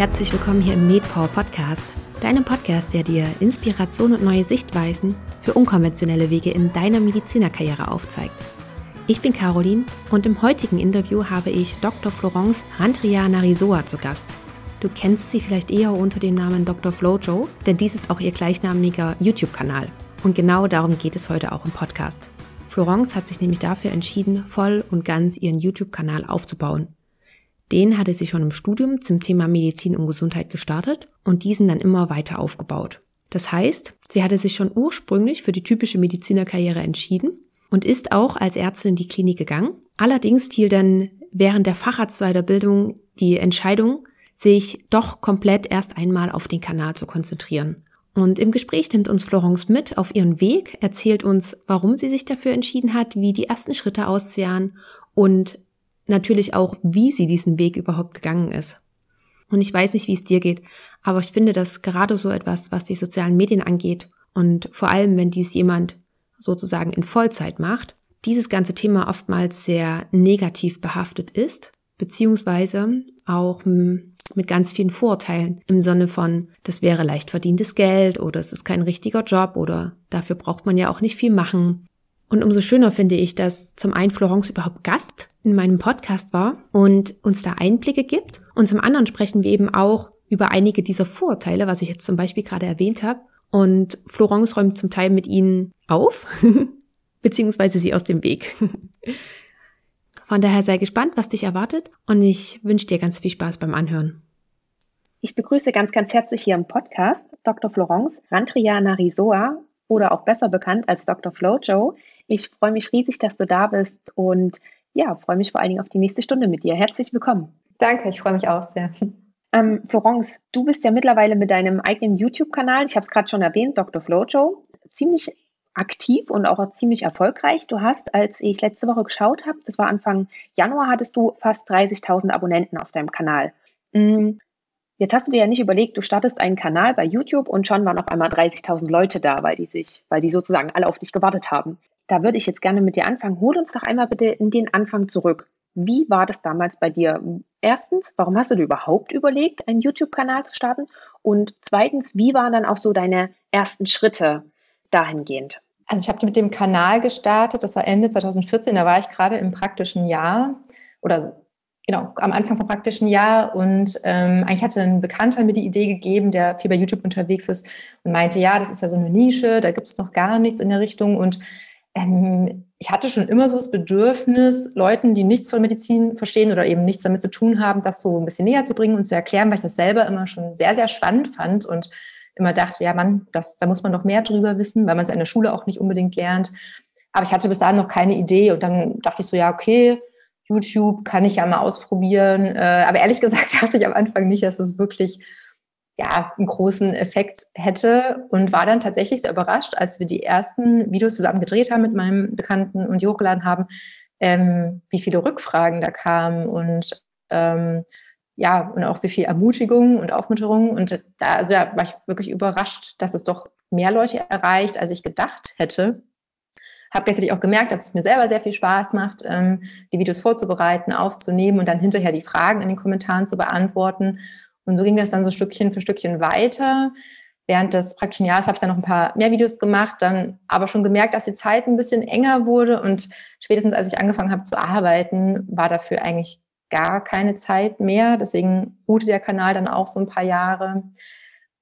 herzlich willkommen hier im MedPower Podcast, deinem Podcast, der dir Inspiration und neue Sichtweisen für unkonventionelle Wege in deiner Medizinerkarriere aufzeigt. Ich bin Caroline und im heutigen Interview habe ich Dr. Florence Handria Narisoa zu Gast. Du kennst sie vielleicht eher unter dem Namen Dr. Flojo, denn dies ist auch ihr gleichnamiger YouTube-Kanal. Und genau darum geht es heute auch im Podcast. Florence hat sich nämlich dafür entschieden, voll und ganz ihren YouTube-Kanal aufzubauen. Den hatte sie schon im Studium zum Thema Medizin und Gesundheit gestartet und diesen dann immer weiter aufgebaut. Das heißt, sie hatte sich schon ursprünglich für die typische Medizinerkarriere entschieden und ist auch als Ärztin in die Klinik gegangen. Allerdings fiel dann während der Facharztweiterbildung die Entscheidung, sich doch komplett erst einmal auf den Kanal zu konzentrieren. Und im Gespräch nimmt uns Florence mit auf ihren Weg, erzählt uns, warum sie sich dafür entschieden hat, wie die ersten Schritte aussehen und natürlich auch, wie sie diesen Weg überhaupt gegangen ist. Und ich weiß nicht, wie es dir geht, aber ich finde, dass gerade so etwas, was die sozialen Medien angeht und vor allem, wenn dies jemand sozusagen in Vollzeit macht, dieses ganze Thema oftmals sehr negativ behaftet ist, beziehungsweise auch hm, mit ganz vielen Vorteilen im Sinne von, das wäre leicht verdientes Geld oder es ist kein richtiger Job oder dafür braucht man ja auch nicht viel machen und umso schöner finde ich, dass zum einen Florence überhaupt Gast in meinem Podcast war und uns da Einblicke gibt. Und zum anderen sprechen wir eben auch über einige dieser Vorteile, was ich jetzt zum Beispiel gerade erwähnt habe. Und Florence räumt zum Teil mit ihnen auf, beziehungsweise sie aus dem Weg. Von daher sei gespannt, was dich erwartet und ich wünsche dir ganz viel Spaß beim Anhören. Ich begrüße ganz, ganz herzlich hier im Podcast Dr. Florence Rantriana Risoa oder auch besser bekannt als Dr. Flojo. Ich freue mich riesig, dass du da bist und ja, freue mich vor allen Dingen auf die nächste Stunde mit dir. Herzlich willkommen. Danke, ich freue mich auch sehr. Ähm, Florence, du bist ja mittlerweile mit deinem eigenen YouTube-Kanal, ich habe es gerade schon erwähnt, Dr. Flojo, ziemlich aktiv und auch ziemlich erfolgreich. Du hast, als ich letzte Woche geschaut habe, das war Anfang Januar, hattest du fast 30.000 Abonnenten auf deinem Kanal. Mm, Jetzt hast du dir ja nicht überlegt, du startest einen Kanal bei YouTube und schon waren auf einmal 30.000 Leute da, weil die sich, weil die sozusagen alle auf dich gewartet haben. Da würde ich jetzt gerne mit dir anfangen. Hol uns doch einmal bitte in den Anfang zurück. Wie war das damals bei dir? Erstens, warum hast du dir überhaupt überlegt, einen YouTube-Kanal zu starten? Und zweitens, wie waren dann auch so deine ersten Schritte dahingehend? Also ich habe mit dem Kanal gestartet, das war Ende 2014, da war ich gerade im praktischen Jahr oder genau, am Anfang vom praktischen Jahr und ähm, eigentlich hatte ein Bekannter mir die Idee gegeben, der viel bei YouTube unterwegs ist und meinte, ja, das ist ja so eine Nische, da gibt es noch gar nichts in der Richtung und ähm, ich hatte schon immer so das Bedürfnis, Leuten, die nichts von Medizin verstehen oder eben nichts damit zu tun haben, das so ein bisschen näher zu bringen und zu erklären, weil ich das selber immer schon sehr, sehr spannend fand und immer dachte, ja, Mann, das, da muss man noch mehr drüber wissen, weil man es in der Schule auch nicht unbedingt lernt. Aber ich hatte bis dahin noch keine Idee und dann dachte ich so, ja, okay, YouTube kann ich ja mal ausprobieren. Äh, aber ehrlich gesagt dachte ich am Anfang nicht, dass es wirklich ja, einen großen Effekt hätte und war dann tatsächlich sehr überrascht, als wir die ersten Videos zusammen gedreht haben mit meinem Bekannten und die hochgeladen haben, ähm, wie viele Rückfragen da kamen und ähm, ja, und auch wie viel Ermutigung und Aufmunterung. Und da also ja, war ich wirklich überrascht, dass es doch mehr Leute erreicht, als ich gedacht hätte. Habe gleichzeitig auch gemerkt, dass es mir selber sehr viel Spaß macht, ähm, die Videos vorzubereiten, aufzunehmen und dann hinterher die Fragen in den Kommentaren zu beantworten. Und so ging das dann so Stückchen für Stückchen weiter. Während des praktischen Jahres habe ich dann noch ein paar mehr Videos gemacht, dann aber schon gemerkt, dass die Zeit ein bisschen enger wurde. Und spätestens als ich angefangen habe zu arbeiten, war dafür eigentlich gar keine Zeit mehr. Deswegen ruhte der Kanal dann auch so ein paar Jahre.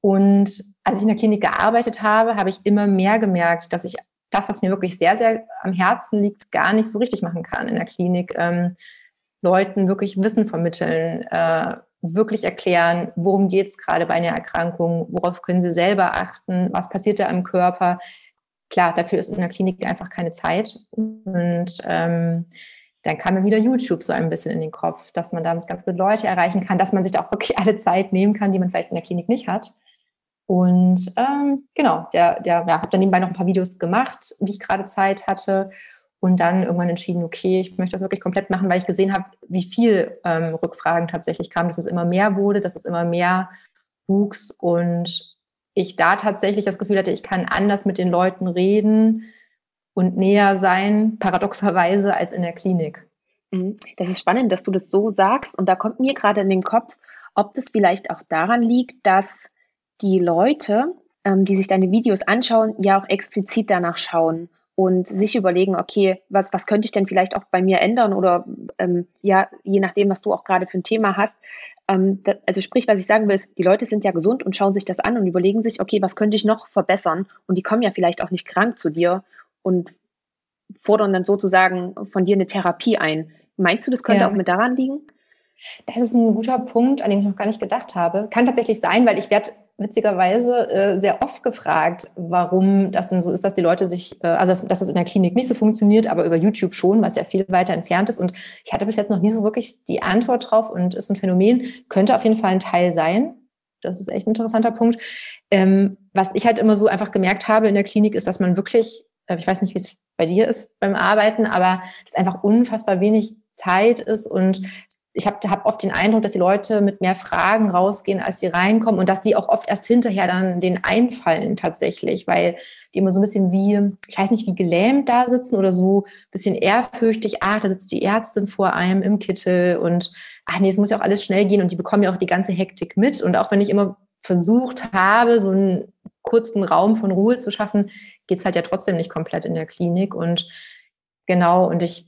Und als ich in der Klinik gearbeitet habe, habe ich immer mehr gemerkt, dass ich das, was mir wirklich sehr, sehr am Herzen liegt, gar nicht so richtig machen kann in der Klinik. Ähm, Leuten wirklich Wissen vermitteln, äh, wirklich erklären, worum geht es gerade bei einer Erkrankung, worauf können sie selber achten, was passiert da im Körper. Klar, dafür ist in der Klinik einfach keine Zeit. Und ähm, dann kam mir wieder YouTube so ein bisschen in den Kopf, dass man damit ganz viele Leute erreichen kann, dass man sich da auch wirklich alle Zeit nehmen kann, die man vielleicht in der Klinik nicht hat. Und ähm, genau, der, der ja, habe dann nebenbei noch ein paar Videos gemacht, wie ich gerade Zeit hatte. Und dann irgendwann entschieden, okay, ich möchte das wirklich komplett machen, weil ich gesehen habe, wie viel ähm, Rückfragen tatsächlich kamen, dass es immer mehr wurde, dass es immer mehr wuchs und ich da tatsächlich das Gefühl hatte, ich kann anders mit den Leuten reden und näher sein, paradoxerweise, als in der Klinik. Mhm. Das ist spannend, dass du das so sagst. Und da kommt mir gerade in den Kopf, ob das vielleicht auch daran liegt, dass die Leute, ähm, die sich deine Videos anschauen, ja auch explizit danach schauen und sich überlegen, okay, was, was könnte ich denn vielleicht auch bei mir ändern oder ähm, ja, je nachdem, was du auch gerade für ein Thema hast. Ähm, da, also sprich, was ich sagen will, ist, die Leute sind ja gesund und schauen sich das an und überlegen sich, okay, was könnte ich noch verbessern? Und die kommen ja vielleicht auch nicht krank zu dir und fordern dann sozusagen von dir eine Therapie ein. Meinst du, das könnte ja. auch mit daran liegen? Das ist ein guter Punkt, an den ich noch gar nicht gedacht habe. Kann tatsächlich sein, weil ich werde witzigerweise äh, sehr oft gefragt, warum das denn so ist, dass die Leute sich, äh, also dass, dass es in der Klinik nicht so funktioniert, aber über YouTube schon, was ja viel weiter entfernt ist. Und ich hatte bis jetzt noch nie so wirklich die Antwort drauf und ist ein Phänomen, könnte auf jeden Fall ein Teil sein. Das ist echt ein interessanter Punkt. Ähm, was ich halt immer so einfach gemerkt habe in der Klinik, ist, dass man wirklich, äh, ich weiß nicht, wie es bei dir ist beim Arbeiten, aber dass einfach unfassbar wenig Zeit ist und ich habe hab oft den Eindruck, dass die Leute mit mehr Fragen rausgehen, als sie reinkommen und dass die auch oft erst hinterher dann den einfallen tatsächlich, weil die immer so ein bisschen wie, ich weiß nicht, wie gelähmt da sitzen oder so ein bisschen ehrfürchtig, ach, da sitzt die Ärztin vor einem im Kittel und ach nee, es muss ja auch alles schnell gehen und die bekommen ja auch die ganze Hektik mit. Und auch wenn ich immer versucht habe, so einen kurzen Raum von Ruhe zu schaffen, geht es halt ja trotzdem nicht komplett in der Klinik und genau und ich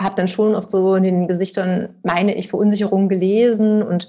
habe dann schon oft so in den Gesichtern, meine ich, Verunsicherung gelesen und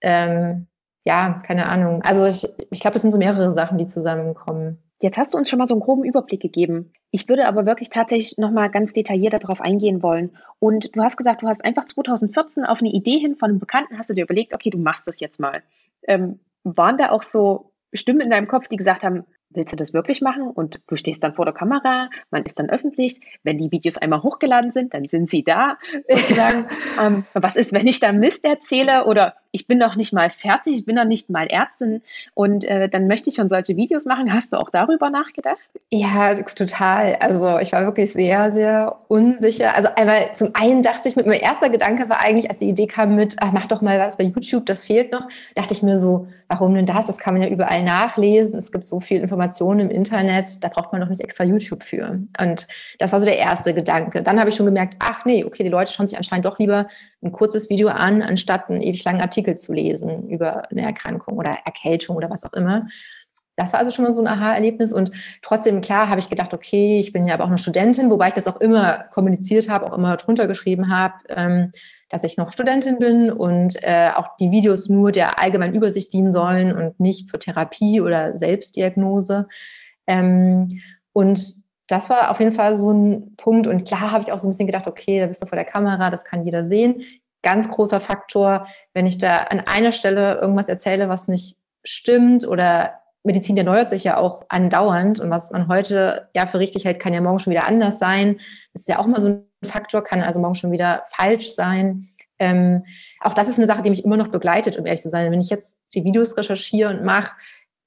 ähm, ja, keine Ahnung. Also ich, ich glaube, es sind so mehrere Sachen, die zusammenkommen. Jetzt hast du uns schon mal so einen groben Überblick gegeben. Ich würde aber wirklich tatsächlich noch mal ganz detailliert darauf eingehen wollen. Und du hast gesagt, du hast einfach 2014 auf eine Idee hin von einem Bekannten, hast du dir überlegt, okay, du machst das jetzt mal. Ähm, waren da auch so Stimmen in deinem Kopf, die gesagt haben, willst du das wirklich machen? Und du stehst dann vor der Kamera, man ist dann öffentlich. Wenn die Videos einmal hochgeladen sind, dann sind sie da sozusagen. ähm, was ist, wenn ich da Mist erzähle oder ich bin noch nicht mal fertig, ich bin noch nicht mal Ärztin und äh, dann möchte ich schon solche Videos machen. Hast du auch darüber nachgedacht? Ja, total. Also ich war wirklich sehr, sehr unsicher. Also einmal zum einen dachte ich, mit mein erster Gedanke war eigentlich, als die Idee kam mit, ach, mach doch mal was bei YouTube, das fehlt noch, dachte ich mir so, warum denn das? Das kann man ja überall nachlesen. Es gibt so viel Informationen im Internet, da braucht man doch nicht extra YouTube für. Und das war so der erste Gedanke. Dann habe ich schon gemerkt, ach nee, okay, die Leute schauen sich anscheinend doch lieber ein kurzes Video an, anstatt einen ewig langen Artikel zu lesen über eine Erkrankung oder Erkältung oder was auch immer. Das war also schon mal so ein Aha-Erlebnis und trotzdem, klar, habe ich gedacht, okay, ich bin ja aber auch eine Studentin, wobei ich das auch immer kommuniziert habe, auch immer drunter geschrieben habe, ähm, dass ich noch Studentin bin und äh, auch die Videos nur der allgemeinen Übersicht dienen sollen und nicht zur Therapie oder Selbstdiagnose. Ähm, und das war auf jeden Fall so ein Punkt. Und klar habe ich auch so ein bisschen gedacht, okay, da bist du vor der Kamera, das kann jeder sehen. Ganz großer Faktor, wenn ich da an einer Stelle irgendwas erzähle, was nicht stimmt oder Medizin, der neuert sich ja auch andauernd und was man heute ja für richtig hält, kann ja morgen schon wieder anders sein. Das ist ja auch immer so ein Faktor, kann also morgen schon wieder falsch sein. Ähm, auch das ist eine Sache, die mich immer noch begleitet, um ehrlich zu sein. Wenn ich jetzt die Videos recherchiere und mache,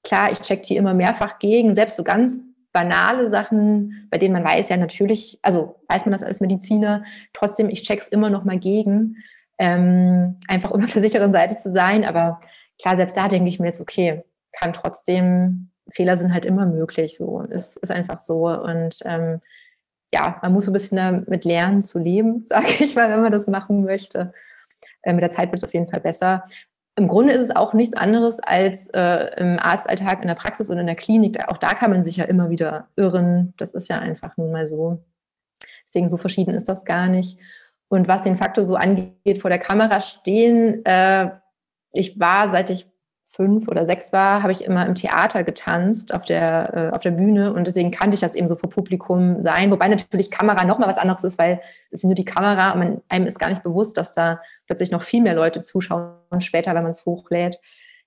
klar, ich check die immer mehrfach gegen, selbst so ganz banale Sachen, bei denen man weiß ja natürlich, also weiß man das als Mediziner, trotzdem, ich check's immer noch mal gegen, ähm, einfach um auf der sicheren Seite zu sein. Aber klar, selbst da denke ich mir jetzt, okay, kann trotzdem, Fehler sind halt immer möglich, so, ist, ist einfach so. Und ähm, ja, man muss so ein bisschen damit lernen zu leben, sage ich mal, wenn man das machen möchte. Äh, mit der Zeit wird es auf jeden Fall besser. Im Grunde ist es auch nichts anderes als äh, im Arztalltag in der Praxis und in der Klinik. Auch da kann man sich ja immer wieder irren. Das ist ja einfach nun mal so. Deswegen so verschieden ist das gar nicht. Und was den Faktor so angeht, vor der Kamera stehen, äh, ich war, seit ich fünf oder sechs war, habe ich immer im Theater getanzt auf der, äh, auf der Bühne und deswegen kannte ich das eben so vor Publikum sein. Wobei natürlich Kamera nochmal was anderes ist, weil es ist nur die Kamera und man, einem ist gar nicht bewusst, dass da plötzlich noch viel mehr Leute zuschauen später, wenn man es hochlädt.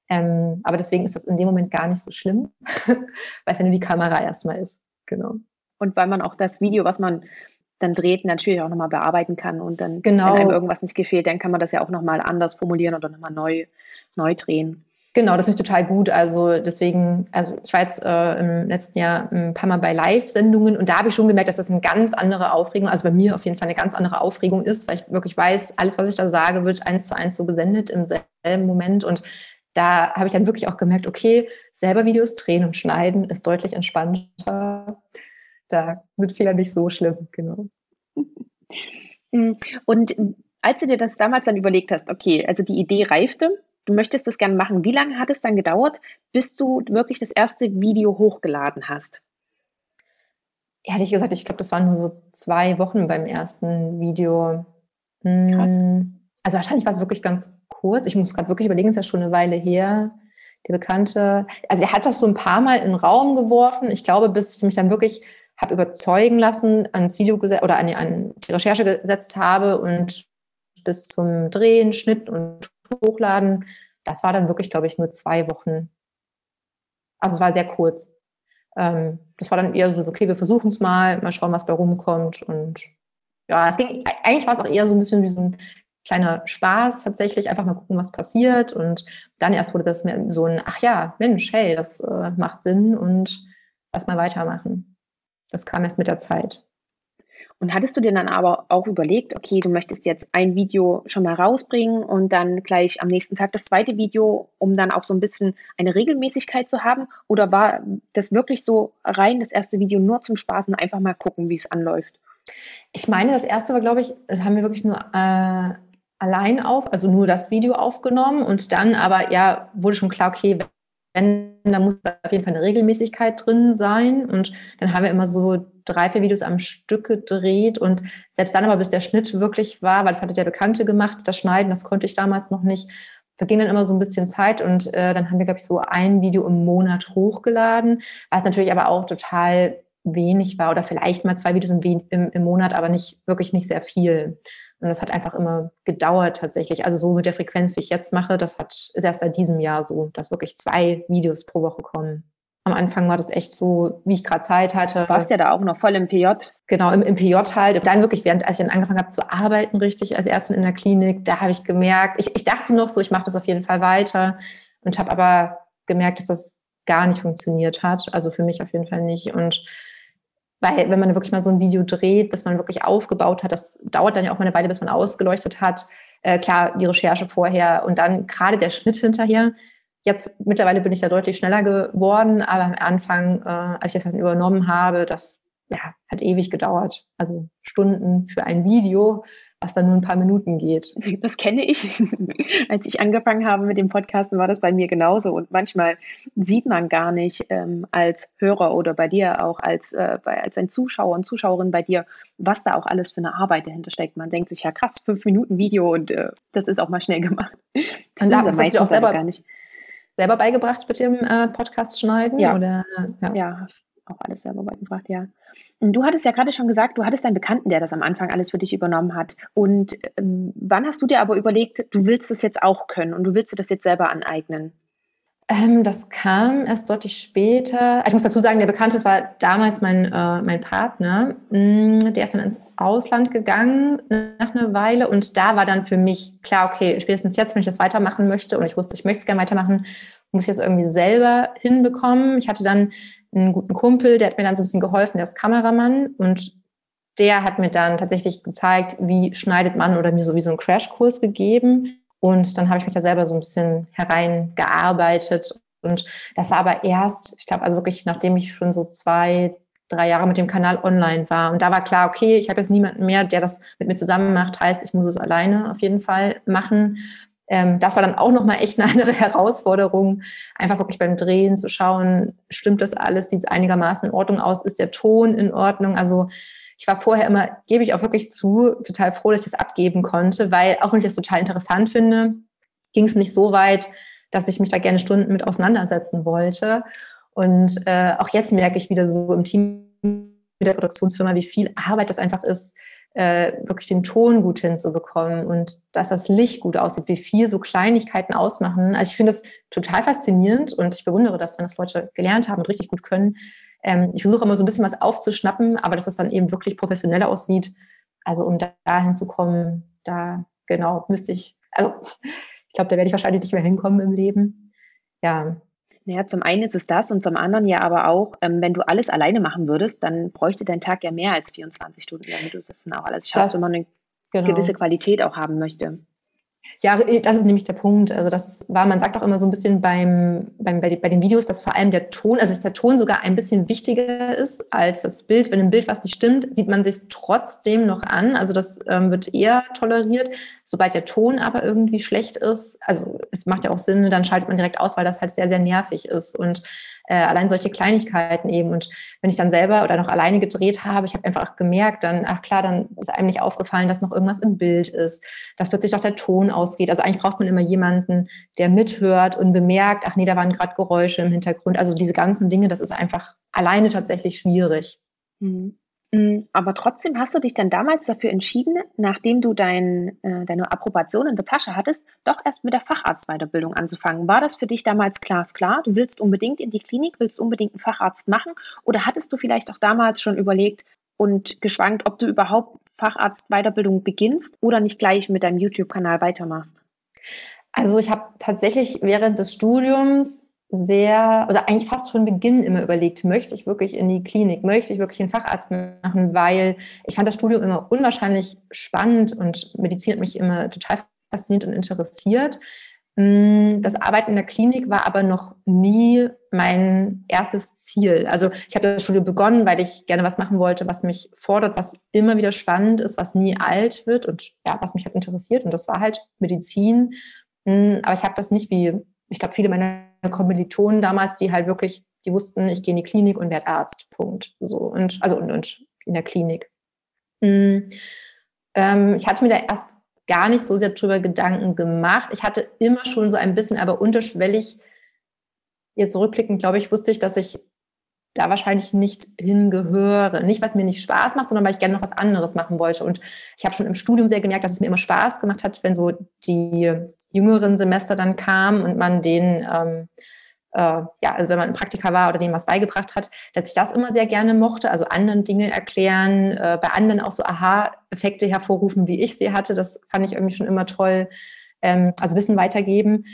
Ähm, aber deswegen ist das in dem Moment gar nicht so schlimm, weil es ja nur die Kamera erstmal ist. Genau. Und weil man auch das Video, was man dann dreht, natürlich auch nochmal bearbeiten kann und dann, genau. wenn einem irgendwas nicht gefehlt, dann kann man das ja auch nochmal anders formulieren oder nochmal neu, neu drehen. Genau, das ist total gut. Also deswegen, also ich war jetzt äh, im letzten Jahr ein paar Mal bei Live-Sendungen und da habe ich schon gemerkt, dass das eine ganz andere Aufregung, also bei mir auf jeden Fall eine ganz andere Aufregung ist, weil ich wirklich weiß, alles, was ich da sage, wird eins zu eins so gesendet im selben Moment. Und da habe ich dann wirklich auch gemerkt, okay, selber Videos drehen und schneiden ist deutlich entspannter. Da sind Fehler nicht so schlimm, genau. Und als du dir das damals dann überlegt hast, okay, also die Idee reifte, du möchtest das gerne machen. Wie lange hat es dann gedauert, bis du wirklich das erste Video hochgeladen hast? Ehrlich gesagt, ich glaube, das waren nur so zwei Wochen beim ersten Video. Krass. Hm, also wahrscheinlich war es wirklich ganz kurz. Ich muss gerade wirklich überlegen, es ist ja schon eine Weile her. Der Bekannte, also er hat das so ein paar Mal in den Raum geworfen. Ich glaube, bis ich mich dann wirklich habe überzeugen lassen, ans Video oder an die, an die Recherche gesetzt habe und bis zum Drehen, Schnitt und Hochladen, das war dann wirklich, glaube ich, nur zwei Wochen. Also es war sehr kurz. Ähm, das war dann eher so, okay, wir versuchen es mal, mal schauen, was bei rumkommt. Und ja, es ging, eigentlich war es auch eher so ein bisschen wie so ein kleiner Spaß tatsächlich, einfach mal gucken, was passiert. Und dann erst wurde das mir so ein, ach ja, Mensch, hey, das äh, macht Sinn und lass mal weitermachen. Das kam erst mit der Zeit. Und hattest du dir dann aber auch überlegt, okay, du möchtest jetzt ein Video schon mal rausbringen und dann gleich am nächsten Tag das zweite Video, um dann auch so ein bisschen eine Regelmäßigkeit zu haben? Oder war das wirklich so rein, das erste Video nur zum Spaß und einfach mal gucken, wie es anläuft? Ich meine, das erste war, glaube ich, das haben wir wirklich nur äh, allein auf, also nur das Video aufgenommen und dann aber ja wurde schon klar, okay, wenn, dann muss auf jeden Fall eine Regelmäßigkeit drin sein. Und dann haben wir immer so drei, vier Videos am Stück gedreht. Und selbst dann aber, bis der Schnitt wirklich war, weil das hatte der Bekannte gemacht, das Schneiden, das konnte ich damals noch nicht, verging dann immer so ein bisschen Zeit. Und äh, dann haben wir, glaube ich, so ein Video im Monat hochgeladen, was natürlich aber auch total wenig war oder vielleicht mal zwei Videos im, im, im Monat, aber nicht wirklich nicht sehr viel. Und das hat einfach immer gedauert tatsächlich. Also so mit der Frequenz, wie ich jetzt mache, das hat ist erst seit diesem Jahr so, dass wirklich zwei Videos pro Woche kommen. Am Anfang war das echt so, wie ich gerade Zeit hatte. Du warst ja da auch noch voll im PJ. Genau, im, im PJ halt. Dann wirklich, während als ich dann angefangen habe zu arbeiten, richtig, als Erstin in der Klinik, da habe ich gemerkt, ich, ich dachte noch so, ich mache das auf jeden Fall weiter und habe aber gemerkt, dass das gar nicht funktioniert hat. Also für mich auf jeden Fall nicht. Und weil wenn man wirklich mal so ein Video dreht, bis man wirklich aufgebaut hat, das dauert dann ja auch mal eine Weile, bis man ausgeleuchtet hat. Äh, klar, die Recherche vorher und dann gerade der Schnitt hinterher. Jetzt mittlerweile bin ich da deutlich schneller geworden, aber am Anfang, äh, als ich das dann übernommen habe, das ja, hat ewig gedauert. Also Stunden für ein Video was dann nur ein paar Minuten geht. Das kenne ich. Als ich angefangen habe mit dem Podcasten, war das bei mir genauso. Und manchmal sieht man gar nicht ähm, als Hörer oder bei dir auch als, äh, bei, als ein Zuschauer und Zuschauerin bei dir, was da auch alles für eine Arbeit dahinter steckt. Man denkt sich ja krass, fünf Minuten Video und äh, das ist auch mal schnell gemacht. Das und da hast du auch selber, gar nicht. Selber beigebracht mit dem äh, Podcast schneiden? Ja. Oder, ja. ja, auch alles selber beigebracht, ja. Du hattest ja gerade schon gesagt, du hattest einen Bekannten, der das am Anfang alles für dich übernommen hat. Und ähm, wann hast du dir aber überlegt, du willst das jetzt auch können und du willst dir das jetzt selber aneignen? Ähm, das kam erst deutlich später. Ich muss dazu sagen, der Bekannte, war damals mein, äh, mein Partner. Mm, der ist dann ins Ausland gegangen nach einer Weile und da war dann für mich klar, okay, spätestens jetzt, wenn ich das weitermachen möchte und ich wusste, ich möchte es gerne weitermachen, muss ich das irgendwie selber hinbekommen. Ich hatte dann einen guten Kumpel, der hat mir dann so ein bisschen geholfen, der ist Kameramann und der hat mir dann tatsächlich gezeigt, wie schneidet man oder mir sowieso einen Crashkurs gegeben. Und dann habe ich mich da selber so ein bisschen hereingearbeitet. Und das war aber erst, ich glaube, also wirklich, nachdem ich schon so zwei, drei Jahre mit dem Kanal online war. Und da war klar, okay, ich habe jetzt niemanden mehr, der das mit mir zusammen macht. Heißt, ich muss es alleine auf jeden Fall machen ähm, das war dann auch nochmal echt eine andere Herausforderung, einfach wirklich beim Drehen zu schauen, stimmt das alles, sieht es einigermaßen in Ordnung aus, ist der Ton in Ordnung? Also ich war vorher immer, gebe ich auch wirklich zu, total froh, dass ich das abgeben konnte, weil auch wenn ich das total interessant finde, ging es nicht so weit, dass ich mich da gerne Stunden mit auseinandersetzen wollte. Und äh, auch jetzt merke ich wieder so im Team mit der Produktionsfirma, wie viel Arbeit das einfach ist, äh, wirklich den Ton gut hinzubekommen und dass das Licht gut aussieht, wie viel so Kleinigkeiten ausmachen. Also ich finde das total faszinierend und ich bewundere das, wenn das Leute gelernt haben und richtig gut können. Ähm, ich versuche immer so ein bisschen was aufzuschnappen, aber dass das dann eben wirklich professioneller aussieht. Also um da, dahin zu kommen, da genau müsste ich, also ich glaube, da werde ich wahrscheinlich nicht mehr hinkommen im Leben. Ja, naja, zum einen ist es das und zum anderen ja aber auch, ähm, wenn du alles alleine machen würdest, dann bräuchte dein Tag ja mehr als 24 Stunden, damit du das dann auch alles schaffst, das, wenn man eine genau. gewisse Qualität auch haben möchte. Ja, äh, das ist nämlich der Punkt. Also das war, man sagt auch immer so ein bisschen beim, beim, bei, den Videos, dass vor allem der Ton, also dass der Ton sogar ein bisschen wichtiger ist als das Bild. Wenn im Bild was nicht stimmt, sieht man sich trotzdem noch an. Also das ähm, wird eher toleriert. Sobald der Ton aber irgendwie schlecht ist, also es macht ja auch Sinn, dann schaltet man direkt aus, weil das halt sehr, sehr nervig ist. Und äh, allein solche Kleinigkeiten eben. Und wenn ich dann selber oder noch alleine gedreht habe, ich habe einfach gemerkt, dann, ach klar, dann ist einem nicht aufgefallen, dass noch irgendwas im Bild ist, dass plötzlich auch der Ton ausgeht. Also eigentlich braucht man immer jemanden, der mithört und bemerkt, ach nee, da waren gerade Geräusche im Hintergrund. Also diese ganzen Dinge, das ist einfach alleine tatsächlich schwierig. Mhm. Mm, aber trotzdem hast du dich dann damals dafür entschieden, nachdem du dein, äh, deine Approbation in der Tasche hattest, doch erst mit der Facharztweiterbildung anzufangen. War das für dich damals glasklar? Du willst unbedingt in die Klinik, willst unbedingt einen Facharzt machen? Oder hattest du vielleicht auch damals schon überlegt und geschwankt, ob du überhaupt Facharztweiterbildung beginnst oder nicht gleich mit deinem YouTube-Kanal weitermachst? Also ich habe tatsächlich während des Studiums sehr, also eigentlich fast von Beginn immer überlegt, möchte ich wirklich in die Klinik, möchte ich wirklich einen Facharzt machen, weil ich fand das Studium immer unwahrscheinlich spannend und Medizin hat mich immer total fasziniert und interessiert. Mm, das Arbeiten in der Klinik war aber noch nie mein erstes Ziel. Also ich habe das Studium begonnen, weil ich gerne was machen wollte, was mich fordert, was immer wieder spannend ist, was nie alt wird und ja, was mich halt interessiert. Und das war halt Medizin. Mm, aber ich habe das nicht wie ich glaube, viele meiner Kommilitonen damals, die halt wirklich, die wussten, ich gehe in die Klinik und werde Arzt. Punkt. So und also und, und in der Klinik. Mhm. Ähm, ich hatte mir da erst gar nicht so sehr drüber Gedanken gemacht. Ich hatte immer schon so ein bisschen, aber unterschwellig, jetzt rückblickend, glaube ich, wusste ich, dass ich da wahrscheinlich nicht hingehöre. Nicht, was mir nicht Spaß macht, sondern weil ich gerne noch was anderes machen wollte. Und ich habe schon im Studium sehr gemerkt, dass es mir immer Spaß gemacht hat, wenn so die jüngeren Semester dann kam und man den, ähm, äh, ja, also wenn man ein Praktika war oder denen was beigebracht hat, dass ich das immer sehr gerne mochte, also anderen Dinge erklären, äh, bei anderen auch so Aha-Effekte hervorrufen, wie ich sie hatte. Das fand ich irgendwie schon immer toll. Ähm, also Wissen weitergeben.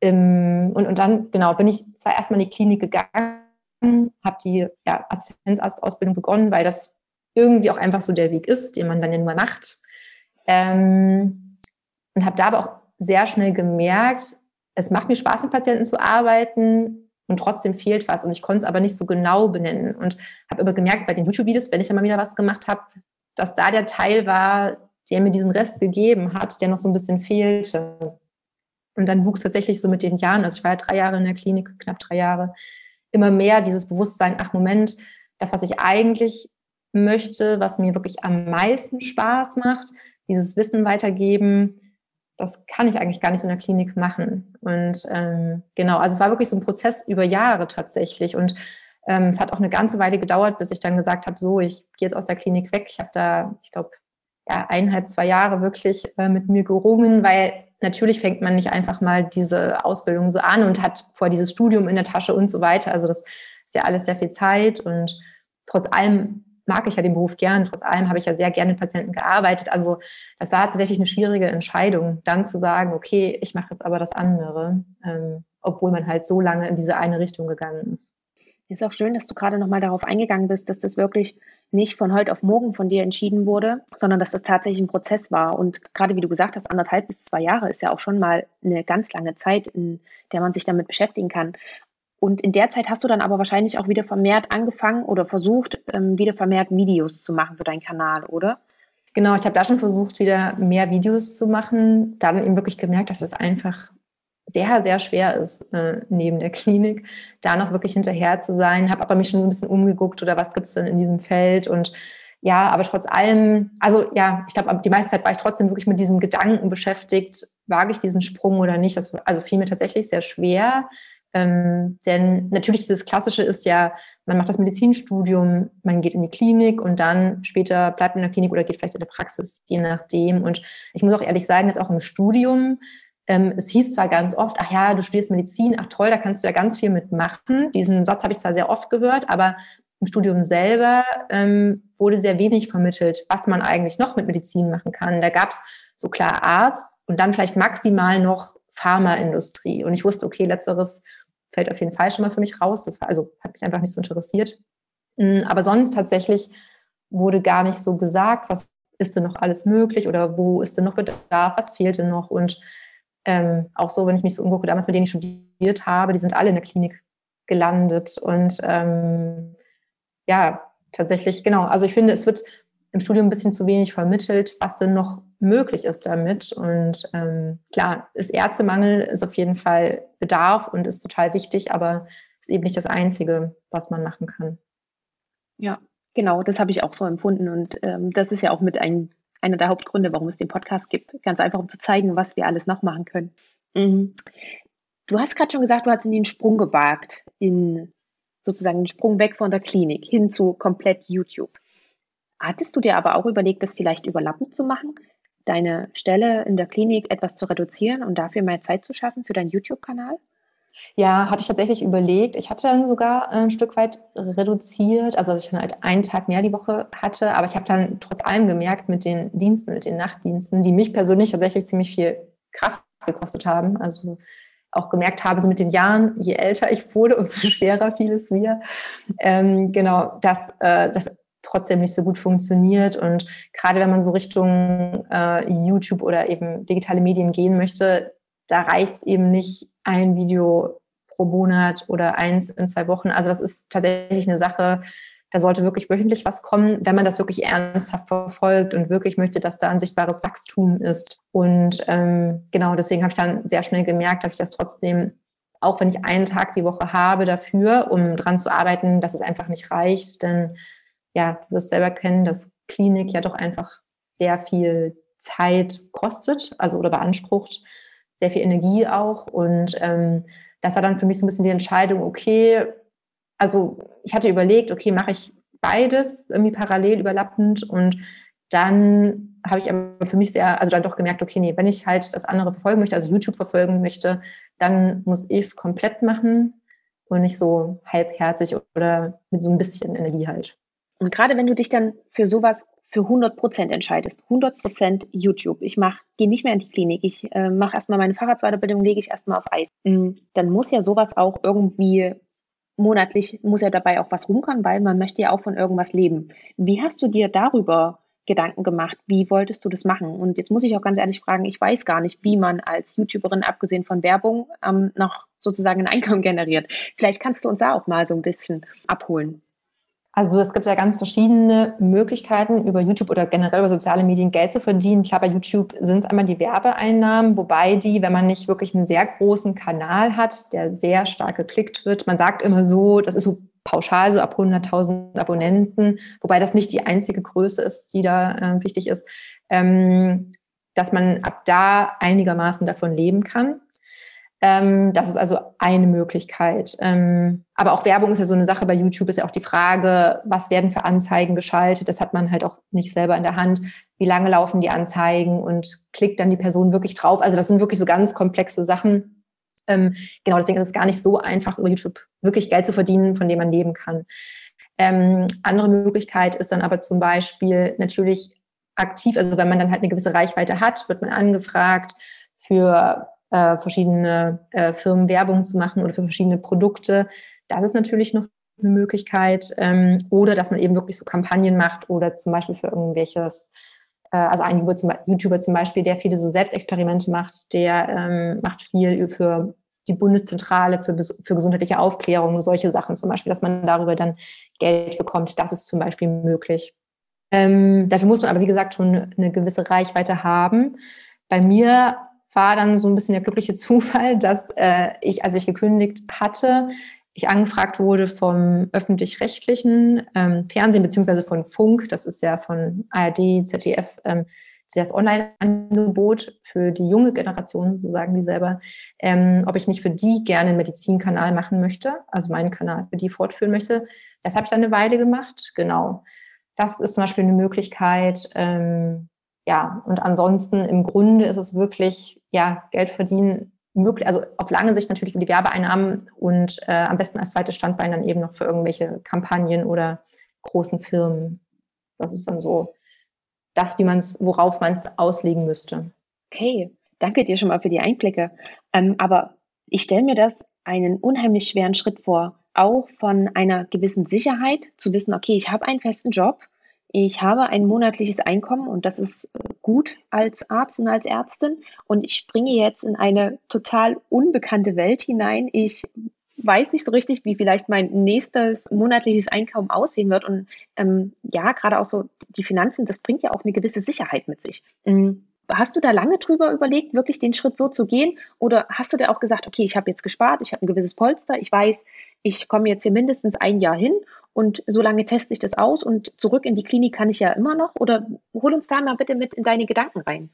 Ähm, und, und dann, genau, bin ich zwar erstmal in die Klinik gegangen, habe die ja, Assistenzarztausbildung begonnen, weil das irgendwie auch einfach so der Weg ist, den man dann nur macht. Ähm, und habe da aber auch sehr schnell gemerkt, es macht mir Spaß, mit Patienten zu arbeiten und trotzdem fehlt was. Und ich konnte es aber nicht so genau benennen. Und habe aber gemerkt bei den YouTube-Videos, wenn ich dann mal wieder was gemacht habe, dass da der Teil war, der mir diesen Rest gegeben hat, der noch so ein bisschen fehlte. Und dann wuchs tatsächlich so mit den Jahren, also ich war ja drei Jahre in der Klinik, knapp drei Jahre, immer mehr dieses Bewusstsein, ach Moment, das, was ich eigentlich möchte, was mir wirklich am meisten Spaß macht, dieses Wissen weitergeben, das kann ich eigentlich gar nicht in der Klinik machen. Und ähm, genau, also es war wirklich so ein Prozess über Jahre tatsächlich. Und ähm, es hat auch eine ganze Weile gedauert, bis ich dann gesagt habe, so, ich gehe jetzt aus der Klinik weg. Ich habe da, ich glaube, ja, eineinhalb, zwei Jahre wirklich äh, mit mir gerungen, weil natürlich fängt man nicht einfach mal diese Ausbildung so an und hat vor dieses Studium in der Tasche und so weiter. Also das ist ja alles sehr viel Zeit und trotz allem mag ich ja den Beruf gern. Trotz allem habe ich ja sehr gerne mit Patienten gearbeitet. Also das war tatsächlich eine schwierige Entscheidung, dann zu sagen, okay, ich mache jetzt aber das andere, ähm, obwohl man halt so lange in diese eine Richtung gegangen ist. Ist auch schön, dass du gerade nochmal darauf eingegangen bist, dass das wirklich nicht von heute auf morgen von dir entschieden wurde, sondern dass das tatsächlich ein Prozess war. Und gerade wie du gesagt hast, anderthalb bis zwei Jahre ist ja auch schon mal eine ganz lange Zeit, in der man sich damit beschäftigen kann. Und in der Zeit hast du dann aber wahrscheinlich auch wieder vermehrt angefangen oder versucht, ähm, wieder vermehrt Videos zu machen für deinen Kanal, oder? Genau, ich habe da schon versucht, wieder mehr Videos zu machen. Dann eben wirklich gemerkt, dass es einfach sehr, sehr schwer ist, äh, neben der Klinik, da noch wirklich hinterher zu sein. Habe aber mich schon so ein bisschen umgeguckt oder was gibt es denn in diesem Feld und ja, aber trotz allem, also ja, ich glaube, die meiste Zeit war ich trotzdem wirklich mit diesem Gedanken beschäftigt, wage ich diesen Sprung oder nicht. Das also fiel mir tatsächlich sehr schwer. Ähm, denn natürlich dieses Klassische ist ja, man macht das Medizinstudium, man geht in die Klinik und dann später bleibt man in der Klinik oder geht vielleicht in der Praxis, je nachdem. Und ich muss auch ehrlich sagen, dass auch im Studium, ähm, es hieß zwar ganz oft, ach ja, du studierst Medizin, ach toll, da kannst du ja ganz viel mitmachen. Diesen Satz habe ich zwar sehr oft gehört, aber im Studium selber ähm, wurde sehr wenig vermittelt, was man eigentlich noch mit Medizin machen kann. Da gab es so klar Arzt und dann vielleicht maximal noch Pharmaindustrie. Und ich wusste, okay, letzteres fällt auf jeden Fall schon mal für mich raus. Das also hat mich einfach nicht so interessiert. Mm, aber sonst tatsächlich wurde gar nicht so gesagt, was ist denn noch alles möglich oder wo ist denn noch Bedarf, was fehlt denn noch und ähm, auch so, wenn ich mich so umgucke, damals mit denen ich studiert habe, die sind alle in der Klinik gelandet und ähm, ja, tatsächlich, genau. Also ich finde, es wird im Studium ein bisschen zu wenig vermittelt, was denn noch möglich ist damit. Und ähm, klar, ist Ärztemangel, ist auf jeden Fall Bedarf und ist total wichtig, aber ist eben nicht das Einzige, was man machen kann. Ja, genau, das habe ich auch so empfunden. Und ähm, das ist ja auch mit ein, einer der Hauptgründe, warum es den Podcast gibt. Ganz einfach, um zu zeigen, was wir alles noch machen können. Mhm. Du hast gerade schon gesagt, du hast in den Sprung gewagt, in sozusagen den Sprung weg von der Klinik hin zu komplett YouTube. Hattest du dir aber auch überlegt, das vielleicht überlappend zu machen? Deine Stelle in der Klinik etwas zu reduzieren und dafür mehr Zeit zu schaffen für deinen YouTube-Kanal? Ja, hatte ich tatsächlich überlegt. Ich hatte dann sogar ein Stück weit reduziert, also dass ich dann halt einen Tag mehr die Woche hatte. Aber ich habe dann trotz allem gemerkt mit den Diensten, mit den Nachtdiensten, die mich persönlich tatsächlich ziemlich viel Kraft gekostet haben. Also auch gemerkt habe, so mit den Jahren, je älter ich wurde, umso schwerer fiel es mir. Ähm, genau, dass äh, das trotzdem nicht so gut funktioniert. Und gerade wenn man so Richtung äh, YouTube oder eben digitale Medien gehen möchte, da reicht es eben nicht ein Video pro Monat oder eins in zwei Wochen. Also das ist tatsächlich eine Sache, da sollte wirklich wöchentlich was kommen, wenn man das wirklich ernsthaft verfolgt und wirklich möchte, dass da ein sichtbares Wachstum ist. Und ähm, genau deswegen habe ich dann sehr schnell gemerkt, dass ich das trotzdem, auch wenn ich einen Tag die Woche habe dafür, um dran zu arbeiten, dass es einfach nicht reicht. Denn ja, du wirst selber kennen, dass Klinik ja doch einfach sehr viel Zeit kostet, also oder beansprucht, sehr viel Energie auch. Und ähm, das war dann für mich so ein bisschen die Entscheidung, okay, also ich hatte überlegt, okay, mache ich beides irgendwie parallel überlappend und dann habe ich aber für mich sehr, also dann doch gemerkt, okay, nee, wenn ich halt das andere verfolgen möchte, also YouTube verfolgen möchte, dann muss ich es komplett machen und nicht so halbherzig oder mit so ein bisschen Energie halt. Und gerade wenn du dich dann für sowas für 100 Prozent entscheidest, 100 Prozent YouTube, ich mache, gehe nicht mehr in die Klinik, ich äh, mache erstmal meine Fahrradsweiterbildung, lege ich erstmal auf Eis, mhm. dann muss ja sowas auch irgendwie monatlich muss ja dabei auch was rumkommen, weil man möchte ja auch von irgendwas leben. Wie hast du dir darüber Gedanken gemacht? Wie wolltest du das machen? Und jetzt muss ich auch ganz ehrlich fragen, ich weiß gar nicht, wie man als YouTuberin, abgesehen von Werbung, ähm, noch sozusagen ein Einkommen generiert. Vielleicht kannst du uns da auch mal so ein bisschen abholen. Also es gibt ja ganz verschiedene Möglichkeiten, über YouTube oder generell über soziale Medien Geld zu verdienen. Klar, bei YouTube sind es einmal die Werbeeinnahmen, wobei die, wenn man nicht wirklich einen sehr großen Kanal hat, der sehr stark geklickt wird, man sagt immer so, das ist so pauschal so ab 100.000 Abonnenten, wobei das nicht die einzige Größe ist, die da äh, wichtig ist, ähm, dass man ab da einigermaßen davon leben kann. Ähm, das ist also eine Möglichkeit. Ähm, aber auch Werbung ist ja so eine Sache bei YouTube, ist ja auch die Frage, was werden für Anzeigen geschaltet? Das hat man halt auch nicht selber in der Hand. Wie lange laufen die Anzeigen und klickt dann die Person wirklich drauf? Also das sind wirklich so ganz komplexe Sachen. Ähm, genau, deswegen ist es gar nicht so einfach, über YouTube wirklich Geld zu verdienen, von dem man leben kann. Ähm, andere Möglichkeit ist dann aber zum Beispiel natürlich aktiv, also wenn man dann halt eine gewisse Reichweite hat, wird man angefragt für äh, verschiedene äh, Firmen Werbung zu machen oder für verschiedene Produkte. Das ist natürlich noch eine Möglichkeit. Ähm, oder dass man eben wirklich so Kampagnen macht oder zum Beispiel für irgendwelches, äh, also ein YouTuber zum, Beispiel, der viele so Selbstexperimente macht, der ähm, macht viel für die Bundeszentrale für, für gesundheitliche Aufklärung, solche Sachen zum Beispiel, dass man darüber dann Geld bekommt. Das ist zum Beispiel möglich. Ähm, dafür muss man aber, wie gesagt, schon eine gewisse Reichweite haben. Bei mir war dann so ein bisschen der glückliche Zufall, dass äh, ich, als ich gekündigt hatte, ich angefragt wurde vom öffentlich-rechtlichen ähm, Fernsehen beziehungsweise von Funk, das ist ja von ARD, ZDF, ähm, das Online-Angebot für die junge Generation, so sagen die selber, ähm, ob ich nicht für die gerne einen Medizinkanal machen möchte, also meinen Kanal für die fortführen möchte. Das habe ich dann eine Weile gemacht, genau. Das ist zum Beispiel eine Möglichkeit. Ähm, ja, und ansonsten im Grunde ist es wirklich ja, Geld verdienen möglich, also auf lange Sicht natürlich über die Werbeeinnahmen und äh, am besten als zweites Standbein dann eben noch für irgendwelche Kampagnen oder großen Firmen. Das ist dann so das, wie man es, worauf man es auslegen müsste. Okay, danke dir schon mal für die Einblicke. Ähm, aber ich stelle mir das einen unheimlich schweren Schritt vor, auch von einer gewissen Sicherheit zu wissen, okay, ich habe einen festen Job, ich habe ein monatliches Einkommen und das ist gut als Arzt und als Ärztin und ich springe jetzt in eine total unbekannte Welt hinein. Ich weiß nicht so richtig, wie vielleicht mein nächstes monatliches Einkommen aussehen wird. Und ähm, ja, gerade auch so die Finanzen, das bringt ja auch eine gewisse Sicherheit mit sich. Mhm. Hast du da lange drüber überlegt, wirklich den Schritt so zu gehen? Oder hast du dir auch gesagt, okay, ich habe jetzt gespart, ich habe ein gewisses Polster, ich weiß, ich komme jetzt hier mindestens ein Jahr hin und so lange teste ich das aus und zurück in die Klinik kann ich ja immer noch? Oder hol uns da mal bitte mit in deine Gedanken rein.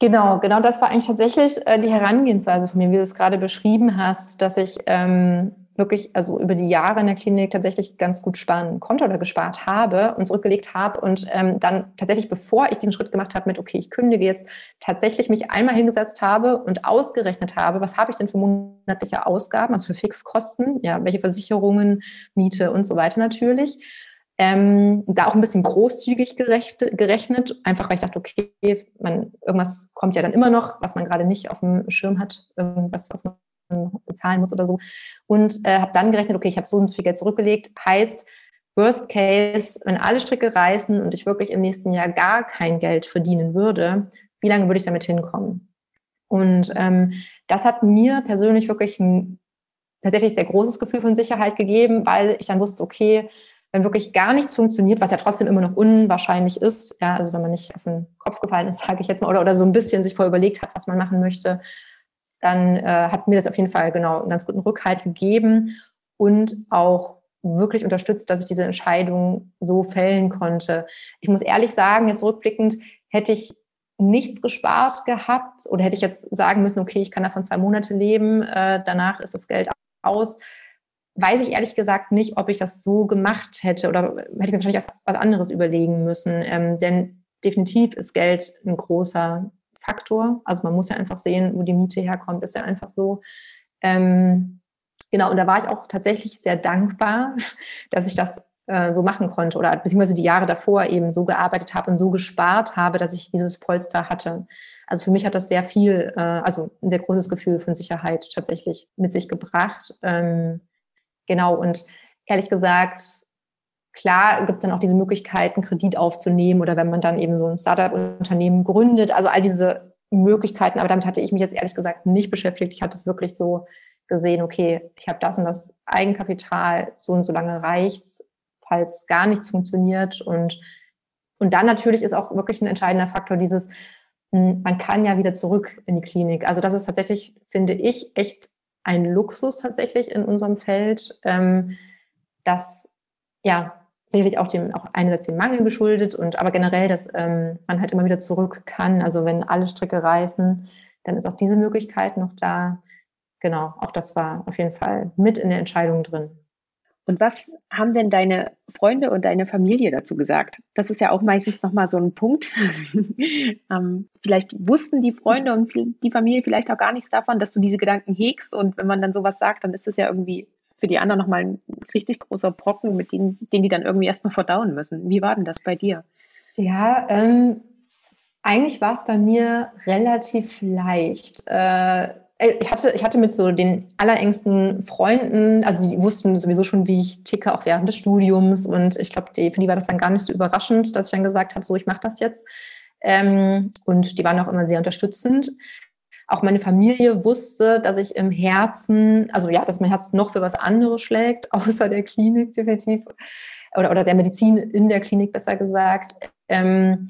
Genau, genau das war eigentlich tatsächlich äh, die Herangehensweise von mir, wie du es gerade beschrieben hast, dass ich ähm, wirklich also über die Jahre in der Klinik tatsächlich ganz gut sparen konnte oder gespart habe und zurückgelegt habe und ähm, dann tatsächlich, bevor ich diesen Schritt gemacht habe mit, okay, ich kündige jetzt, tatsächlich mich einmal hingesetzt habe und ausgerechnet habe, was habe ich denn für monatliche Ausgaben, also für Fixkosten, ja, welche Versicherungen, Miete und so weiter natürlich. Ähm, da auch ein bisschen großzügig gerechnet, gerechnet, einfach weil ich dachte, okay, man, irgendwas kommt ja dann immer noch, was man gerade nicht auf dem Schirm hat, irgendwas, was man bezahlen muss oder so. Und äh, habe dann gerechnet, okay, ich habe so und so viel Geld zurückgelegt. Heißt, Worst Case, wenn alle Stricke reißen und ich wirklich im nächsten Jahr gar kein Geld verdienen würde, wie lange würde ich damit hinkommen? Und ähm, das hat mir persönlich wirklich ein tatsächlich sehr großes Gefühl von Sicherheit gegeben, weil ich dann wusste, okay, wenn wirklich gar nichts funktioniert, was ja trotzdem immer noch unwahrscheinlich ist, ja, also wenn man nicht auf den Kopf gefallen ist, sage ich jetzt mal, oder, oder so ein bisschen sich vorher überlegt hat, was man machen möchte, dann äh, hat mir das auf jeden Fall genau einen ganz guten Rückhalt gegeben und auch wirklich unterstützt, dass ich diese Entscheidung so fällen konnte. Ich muss ehrlich sagen, jetzt rückblickend, hätte ich nichts gespart gehabt oder hätte ich jetzt sagen müssen, okay, ich kann davon zwei Monate leben, äh, danach ist das Geld aus, weiß ich ehrlich gesagt nicht, ob ich das so gemacht hätte oder hätte ich mir wahrscheinlich was anderes überlegen müssen. Ähm, denn definitiv ist Geld ein großer Faktor. Also man muss ja einfach sehen, wo die Miete herkommt, ist ja einfach so. Ähm, genau, und da war ich auch tatsächlich sehr dankbar, dass ich das äh, so machen konnte oder beziehungsweise die Jahre davor eben so gearbeitet habe und so gespart habe, dass ich dieses Polster hatte. Also für mich hat das sehr viel, äh, also ein sehr großes Gefühl von Sicherheit tatsächlich mit sich gebracht. Ähm, Genau, und ehrlich gesagt, klar gibt es dann auch diese Möglichkeit, einen Kredit aufzunehmen oder wenn man dann eben so ein Startup-Unternehmen gründet. Also all diese Möglichkeiten, aber damit hatte ich mich jetzt ehrlich gesagt nicht beschäftigt. Ich hatte es wirklich so gesehen, okay, ich habe das und das Eigenkapital, so und so lange reicht's, falls gar nichts funktioniert. Und, und dann natürlich ist auch wirklich ein entscheidender Faktor dieses, hm, man kann ja wieder zurück in die Klinik. Also das ist tatsächlich, finde ich, echt ein Luxus tatsächlich in unserem Feld, ähm, das ja sicherlich auch dem auch einerseits dem Mangel geschuldet und aber generell, dass ähm, man halt immer wieder zurück kann. Also wenn alle Stricke reißen, dann ist auch diese Möglichkeit noch da. Genau, auch das war auf jeden Fall mit in der Entscheidung drin. Und was haben denn deine Freunde und deine Familie dazu gesagt? Das ist ja auch meistens nochmal so ein Punkt. ähm, vielleicht wussten die Freunde und die Familie vielleicht auch gar nichts davon, dass du diese Gedanken hegst. Und wenn man dann sowas sagt, dann ist es ja irgendwie für die anderen nochmal ein richtig großer Brocken, mit denen, den die dann irgendwie erstmal verdauen müssen. Wie war denn das bei dir? Ja, ähm, eigentlich war es bei mir relativ leicht. Äh, äh, ich hatte, ich hatte mit so den allerengsten Freunden, also die wussten sowieso schon, wie ich ticke, auch während des Studiums. Und ich glaube, für die war das dann gar nicht so überraschend, dass ich dann gesagt habe, so, ich mache das jetzt. Ähm, und die waren auch immer sehr unterstützend. Auch meine Familie wusste, dass ich im Herzen, also ja, dass mein Herz noch für was anderes schlägt, außer der Klinik definitiv. Oder, oder der Medizin in der Klinik, besser gesagt. Ähm,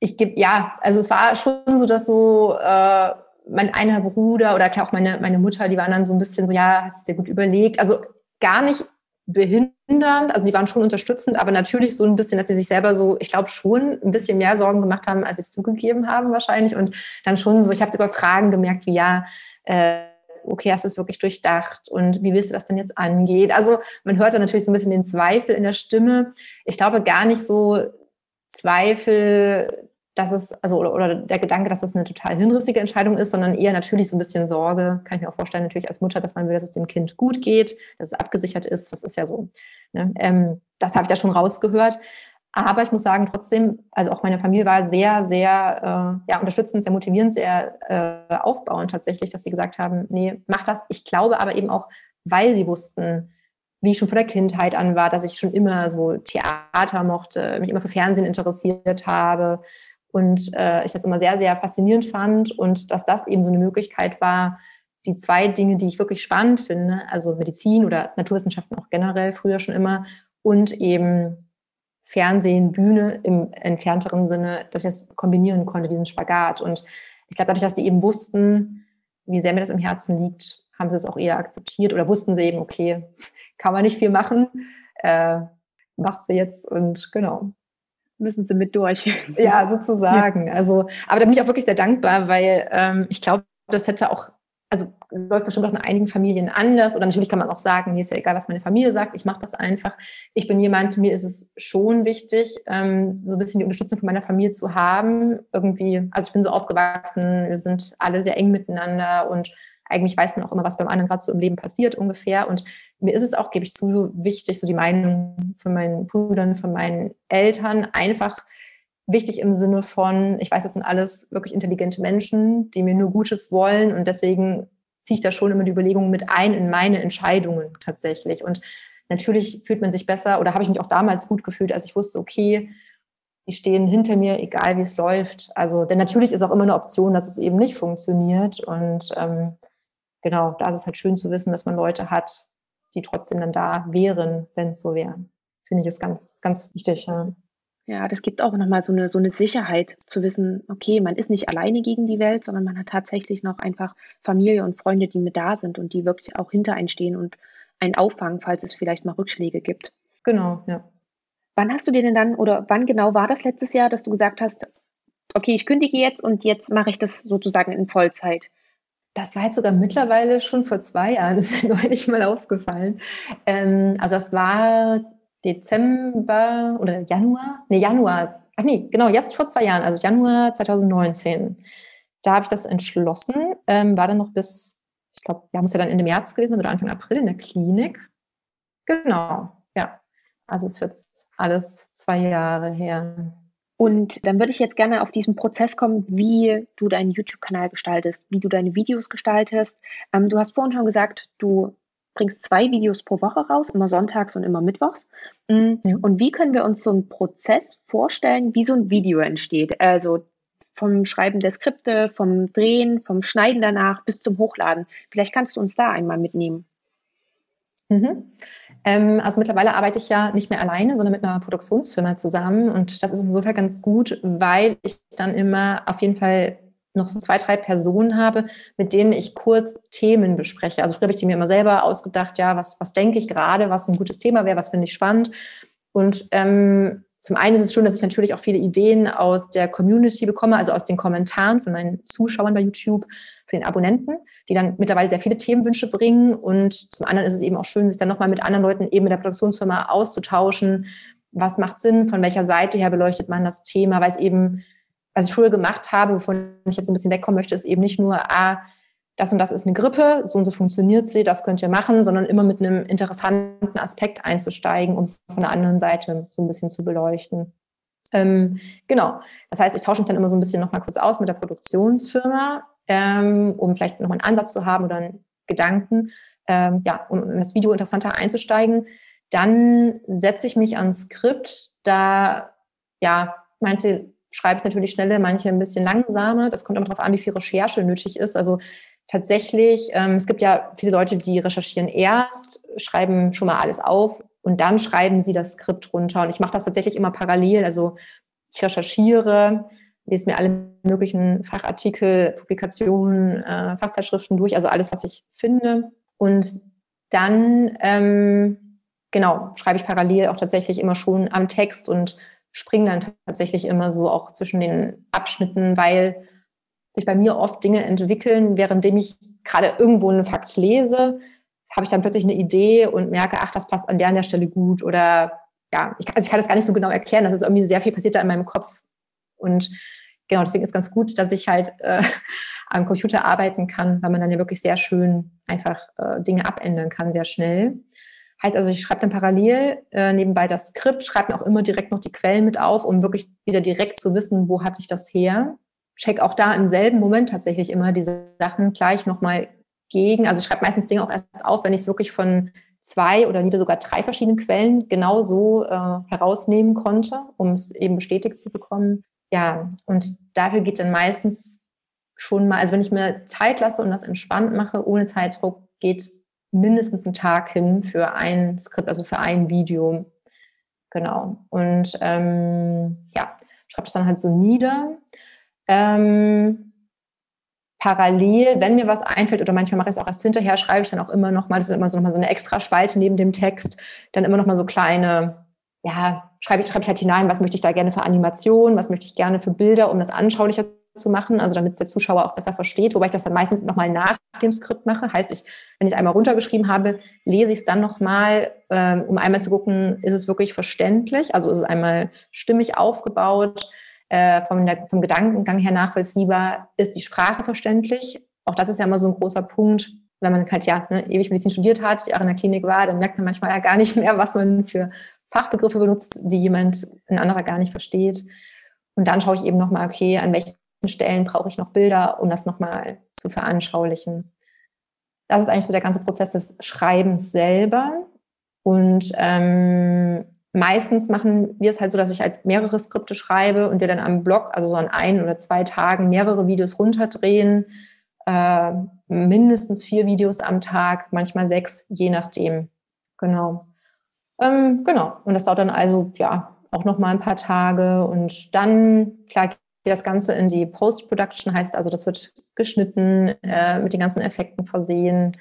ich gebe, ja, also es war schon so, dass so, äh, mein einer Bruder oder klar auch meine, meine Mutter, die waren dann so ein bisschen so, ja, hast du dir gut überlegt. Also gar nicht behindernd, also die waren schon unterstützend, aber natürlich so ein bisschen, dass sie sich selber so, ich glaube schon ein bisschen mehr Sorgen gemacht haben, als sie es zugegeben haben wahrscheinlich und dann schon so, ich habe es über Fragen gemerkt, wie ja, äh, okay, hast du es wirklich durchdacht und wie willst du das denn jetzt angehen? Also man hört dann natürlich so ein bisschen den Zweifel in der Stimme. Ich glaube gar nicht so Zweifel, dass es, also oder, oder der Gedanke, dass das eine total hinrissige Entscheidung ist, sondern eher natürlich so ein bisschen Sorge, kann ich mir auch vorstellen, natürlich als Mutter, dass man will, dass es dem Kind gut geht, dass es abgesichert ist. Das ist ja so. Ne? Ähm, das habe ich da schon rausgehört. Aber ich muss sagen, trotzdem, also auch meine Familie war sehr, sehr äh, ja, unterstützend, sehr motivierend, sehr äh, aufbauend tatsächlich, dass sie gesagt haben, nee, mach das. Ich glaube aber eben auch, weil sie wussten, wie ich schon von der Kindheit an war, dass ich schon immer so Theater mochte, mich immer für Fernsehen interessiert habe und äh, ich das immer sehr, sehr faszinierend fand und dass das eben so eine Möglichkeit war, die zwei Dinge, die ich wirklich spannend finde, also Medizin oder Naturwissenschaften auch generell früher schon immer und eben Fernsehen, Bühne im entfernteren Sinne, dass ich das kombinieren konnte, diesen Spagat. Und ich glaube, dadurch, dass die eben wussten, wie sehr mir das im Herzen liegt, haben sie es auch eher akzeptiert oder wussten sie eben, okay, kann man nicht viel machen, äh, macht sie jetzt und genau. Müssen sie mit durch. Ja, sozusagen. Ja. Also, aber da bin ich auch wirklich sehr dankbar, weil ähm, ich glaube, das hätte auch also läuft bestimmt auch in einigen Familien anders. Oder natürlich kann man auch sagen, mir ist ja egal, was meine Familie sagt, ich mache das einfach. Ich bin jemand, mir ist es schon wichtig, ähm, so ein bisschen die Unterstützung von meiner Familie zu haben. Irgendwie, also ich bin so aufgewachsen, wir sind alle sehr eng miteinander und eigentlich weiß man auch immer, was beim anderen gerade so im Leben passiert ungefähr. Und mir ist es auch, gebe ich zu, wichtig, so die Meinung von meinen Brüdern, von meinen Eltern einfach wichtig im Sinne von, ich weiß, das sind alles wirklich intelligente Menschen, die mir nur Gutes wollen und deswegen ziehe ich da schon immer die Überlegungen mit ein in meine Entscheidungen tatsächlich. Und natürlich fühlt man sich besser oder habe ich mich auch damals gut gefühlt, als ich wusste, okay, die stehen hinter mir, egal wie es läuft. Also, denn natürlich ist auch immer eine Option, dass es eben nicht funktioniert. Und ähm, genau, da ist es halt schön zu wissen, dass man Leute hat, die trotzdem dann da wären, wenn es so wäre. Finde ich es ganz, ganz wichtig. Ja. Ja, das gibt auch nochmal so eine, so eine Sicherheit zu wissen, okay, man ist nicht alleine gegen die Welt, sondern man hat tatsächlich noch einfach Familie und Freunde, die mit da sind und die wirklich auch hinter einen stehen und einen auffangen, falls es vielleicht mal Rückschläge gibt. Genau, ja. Wann hast du dir denn dann oder wann genau war das letztes Jahr, dass du gesagt hast, okay, ich kündige jetzt und jetzt mache ich das sozusagen in Vollzeit? Das war jetzt sogar mittlerweile schon vor zwei Jahren, das ist mir neulich mal aufgefallen. Ähm, also das war Dezember oder Januar, nee, Januar, ach nee, genau, jetzt vor zwei Jahren, also Januar 2019. Da habe ich das entschlossen, ähm, war dann noch bis, ich glaube, wir haben es ja dann Ende März gewesen oder Anfang April in der Klinik. Genau, ja. Also ist jetzt alles zwei Jahre her. Und dann würde ich jetzt gerne auf diesen Prozess kommen, wie du deinen YouTube-Kanal gestaltest, wie du deine Videos gestaltest. Ähm, du hast vorhin schon gesagt, du bringst zwei Videos pro Woche raus, immer sonntags und immer mittwochs. Mm, ja. Und wie können wir uns so einen Prozess vorstellen, wie so ein Video entsteht? Also vom Schreiben der Skripte, vom Drehen, vom Schneiden danach bis zum Hochladen. Vielleicht kannst du uns da einmal mitnehmen. Mhm. Ähm, also mittlerweile arbeite ich ja nicht mehr alleine, sondern mit einer Produktionsfirma zusammen. Und das ist insofern ganz gut, weil ich dann immer auf jeden Fall noch so zwei, drei Personen habe, mit denen ich kurz Themen bespreche. Also früher habe ich die mir immer selber ausgedacht, ja, was, was denke ich gerade, was ein gutes Thema wäre, was finde ich spannend. Und ähm, zum einen ist es schon, dass ich natürlich auch viele Ideen aus der Community bekomme, also aus den Kommentaren von meinen Zuschauern bei YouTube, von den Abonnenten, die dann mittlerweile sehr viele Themenwünsche bringen. Und zum anderen ist es eben auch schön, sich dann nochmal mit anderen Leuten eben mit der Produktionsfirma auszutauschen. Was macht Sinn? Von welcher Seite her beleuchtet man das Thema? Weil es eben was ich früher gemacht habe, wovon ich jetzt so ein bisschen wegkommen möchte, ist eben nicht nur, ah, das und das ist eine Grippe, so und so funktioniert sie, das könnt ihr machen, sondern immer mit einem interessanten Aspekt einzusteigen, um es von der anderen Seite so ein bisschen zu beleuchten. Ähm, genau. Das heißt, ich tausche mich dann immer so ein bisschen nochmal kurz aus mit der Produktionsfirma, ähm, um vielleicht nochmal einen Ansatz zu haben oder einen Gedanken, ähm, ja, um in das Video interessanter einzusteigen. Dann setze ich mich ans Skript, da ja, manche schreibt natürlich schneller, manche ein bisschen langsamer. Das kommt immer darauf an, wie viel Recherche nötig ist. Also tatsächlich, ähm, es gibt ja viele Leute, die recherchieren erst, schreiben schon mal alles auf und dann schreiben sie das Skript runter. Und ich mache das tatsächlich immer parallel. Also ich recherchiere, lese mir alle möglichen Fachartikel, Publikationen, äh, Fachzeitschriften durch, also alles, was ich finde. Und dann, ähm, genau, schreibe ich parallel auch tatsächlich immer schon am Text und springe dann tatsächlich immer so auch zwischen den Abschnitten, weil sich bei mir oft Dinge entwickeln, währenddem ich gerade irgendwo einen Fakt lese, habe ich dann plötzlich eine Idee und merke, ach, das passt an der an der Stelle gut oder ja, ich, also ich kann das gar nicht so genau erklären, das ist irgendwie sehr viel passiert da in meinem Kopf und genau, deswegen ist ganz gut, dass ich halt äh, am Computer arbeiten kann, weil man dann ja wirklich sehr schön einfach äh, Dinge abändern kann, sehr schnell. Heißt also, ich schreibe dann parallel äh, nebenbei das Skript, schreibe mir auch immer direkt noch die Quellen mit auf, um wirklich wieder direkt zu wissen, wo hatte ich das her. Check auch da im selben Moment tatsächlich immer diese Sachen gleich nochmal gegen. Also ich schreibe meistens Dinge auch erst auf, wenn ich es wirklich von zwei oder lieber sogar drei verschiedene Quellen genauso äh, herausnehmen konnte, um es eben bestätigt zu bekommen. Ja, und dafür geht dann meistens schon mal, also wenn ich mir Zeit lasse und das entspannt mache, ohne Zeitdruck, geht mindestens ein Tag hin für ein Skript, also für ein Video. Genau. Und ähm, ja, schreibe das dann halt so nieder. Ähm, parallel, wenn mir was einfällt, oder manchmal mache ich es auch erst hinterher, schreibe ich dann auch immer noch mal, das ist immer so, noch mal so eine extra Spalte neben dem Text, dann immer noch mal so kleine, ja, schreibe ich, schreibe ich halt hinein, was möchte ich da gerne für Animationen, was möchte ich gerne für Bilder, um das anschaulicher zu machen, also damit es der Zuschauer auch besser versteht, wobei ich das dann meistens nochmal nach dem Skript mache. Heißt, ich, wenn ich es einmal runtergeschrieben habe, lese ich es dann nochmal, ähm, um einmal zu gucken, ist es wirklich verständlich, also ist es einmal stimmig aufgebaut, äh, vom, der, vom Gedankengang her nachvollziehbar, ist die Sprache verständlich. Auch das ist ja immer so ein großer Punkt, wenn man halt ja ne, ewig Medizin studiert hat, auch in der Klinik war, dann merkt man manchmal ja gar nicht mehr, was man für Fachbegriffe benutzt, die jemand, ein anderer gar nicht versteht. Und dann schaue ich eben nochmal, okay, an welchen Stellen brauche ich noch Bilder, um das nochmal zu veranschaulichen. Das ist eigentlich so der ganze Prozess des Schreibens selber. Und ähm, meistens machen wir es halt so, dass ich halt mehrere Skripte schreibe und wir dann am Blog, also so an ein oder zwei Tagen, mehrere Videos runterdrehen. Äh, mindestens vier Videos am Tag, manchmal sechs, je nachdem. Genau. Ähm, genau. Und das dauert dann also, ja, auch noch mal ein paar Tage. Und dann, klar, geht das Ganze in die Post-Production, heißt also, das wird geschnitten, äh, mit den ganzen Effekten versehen.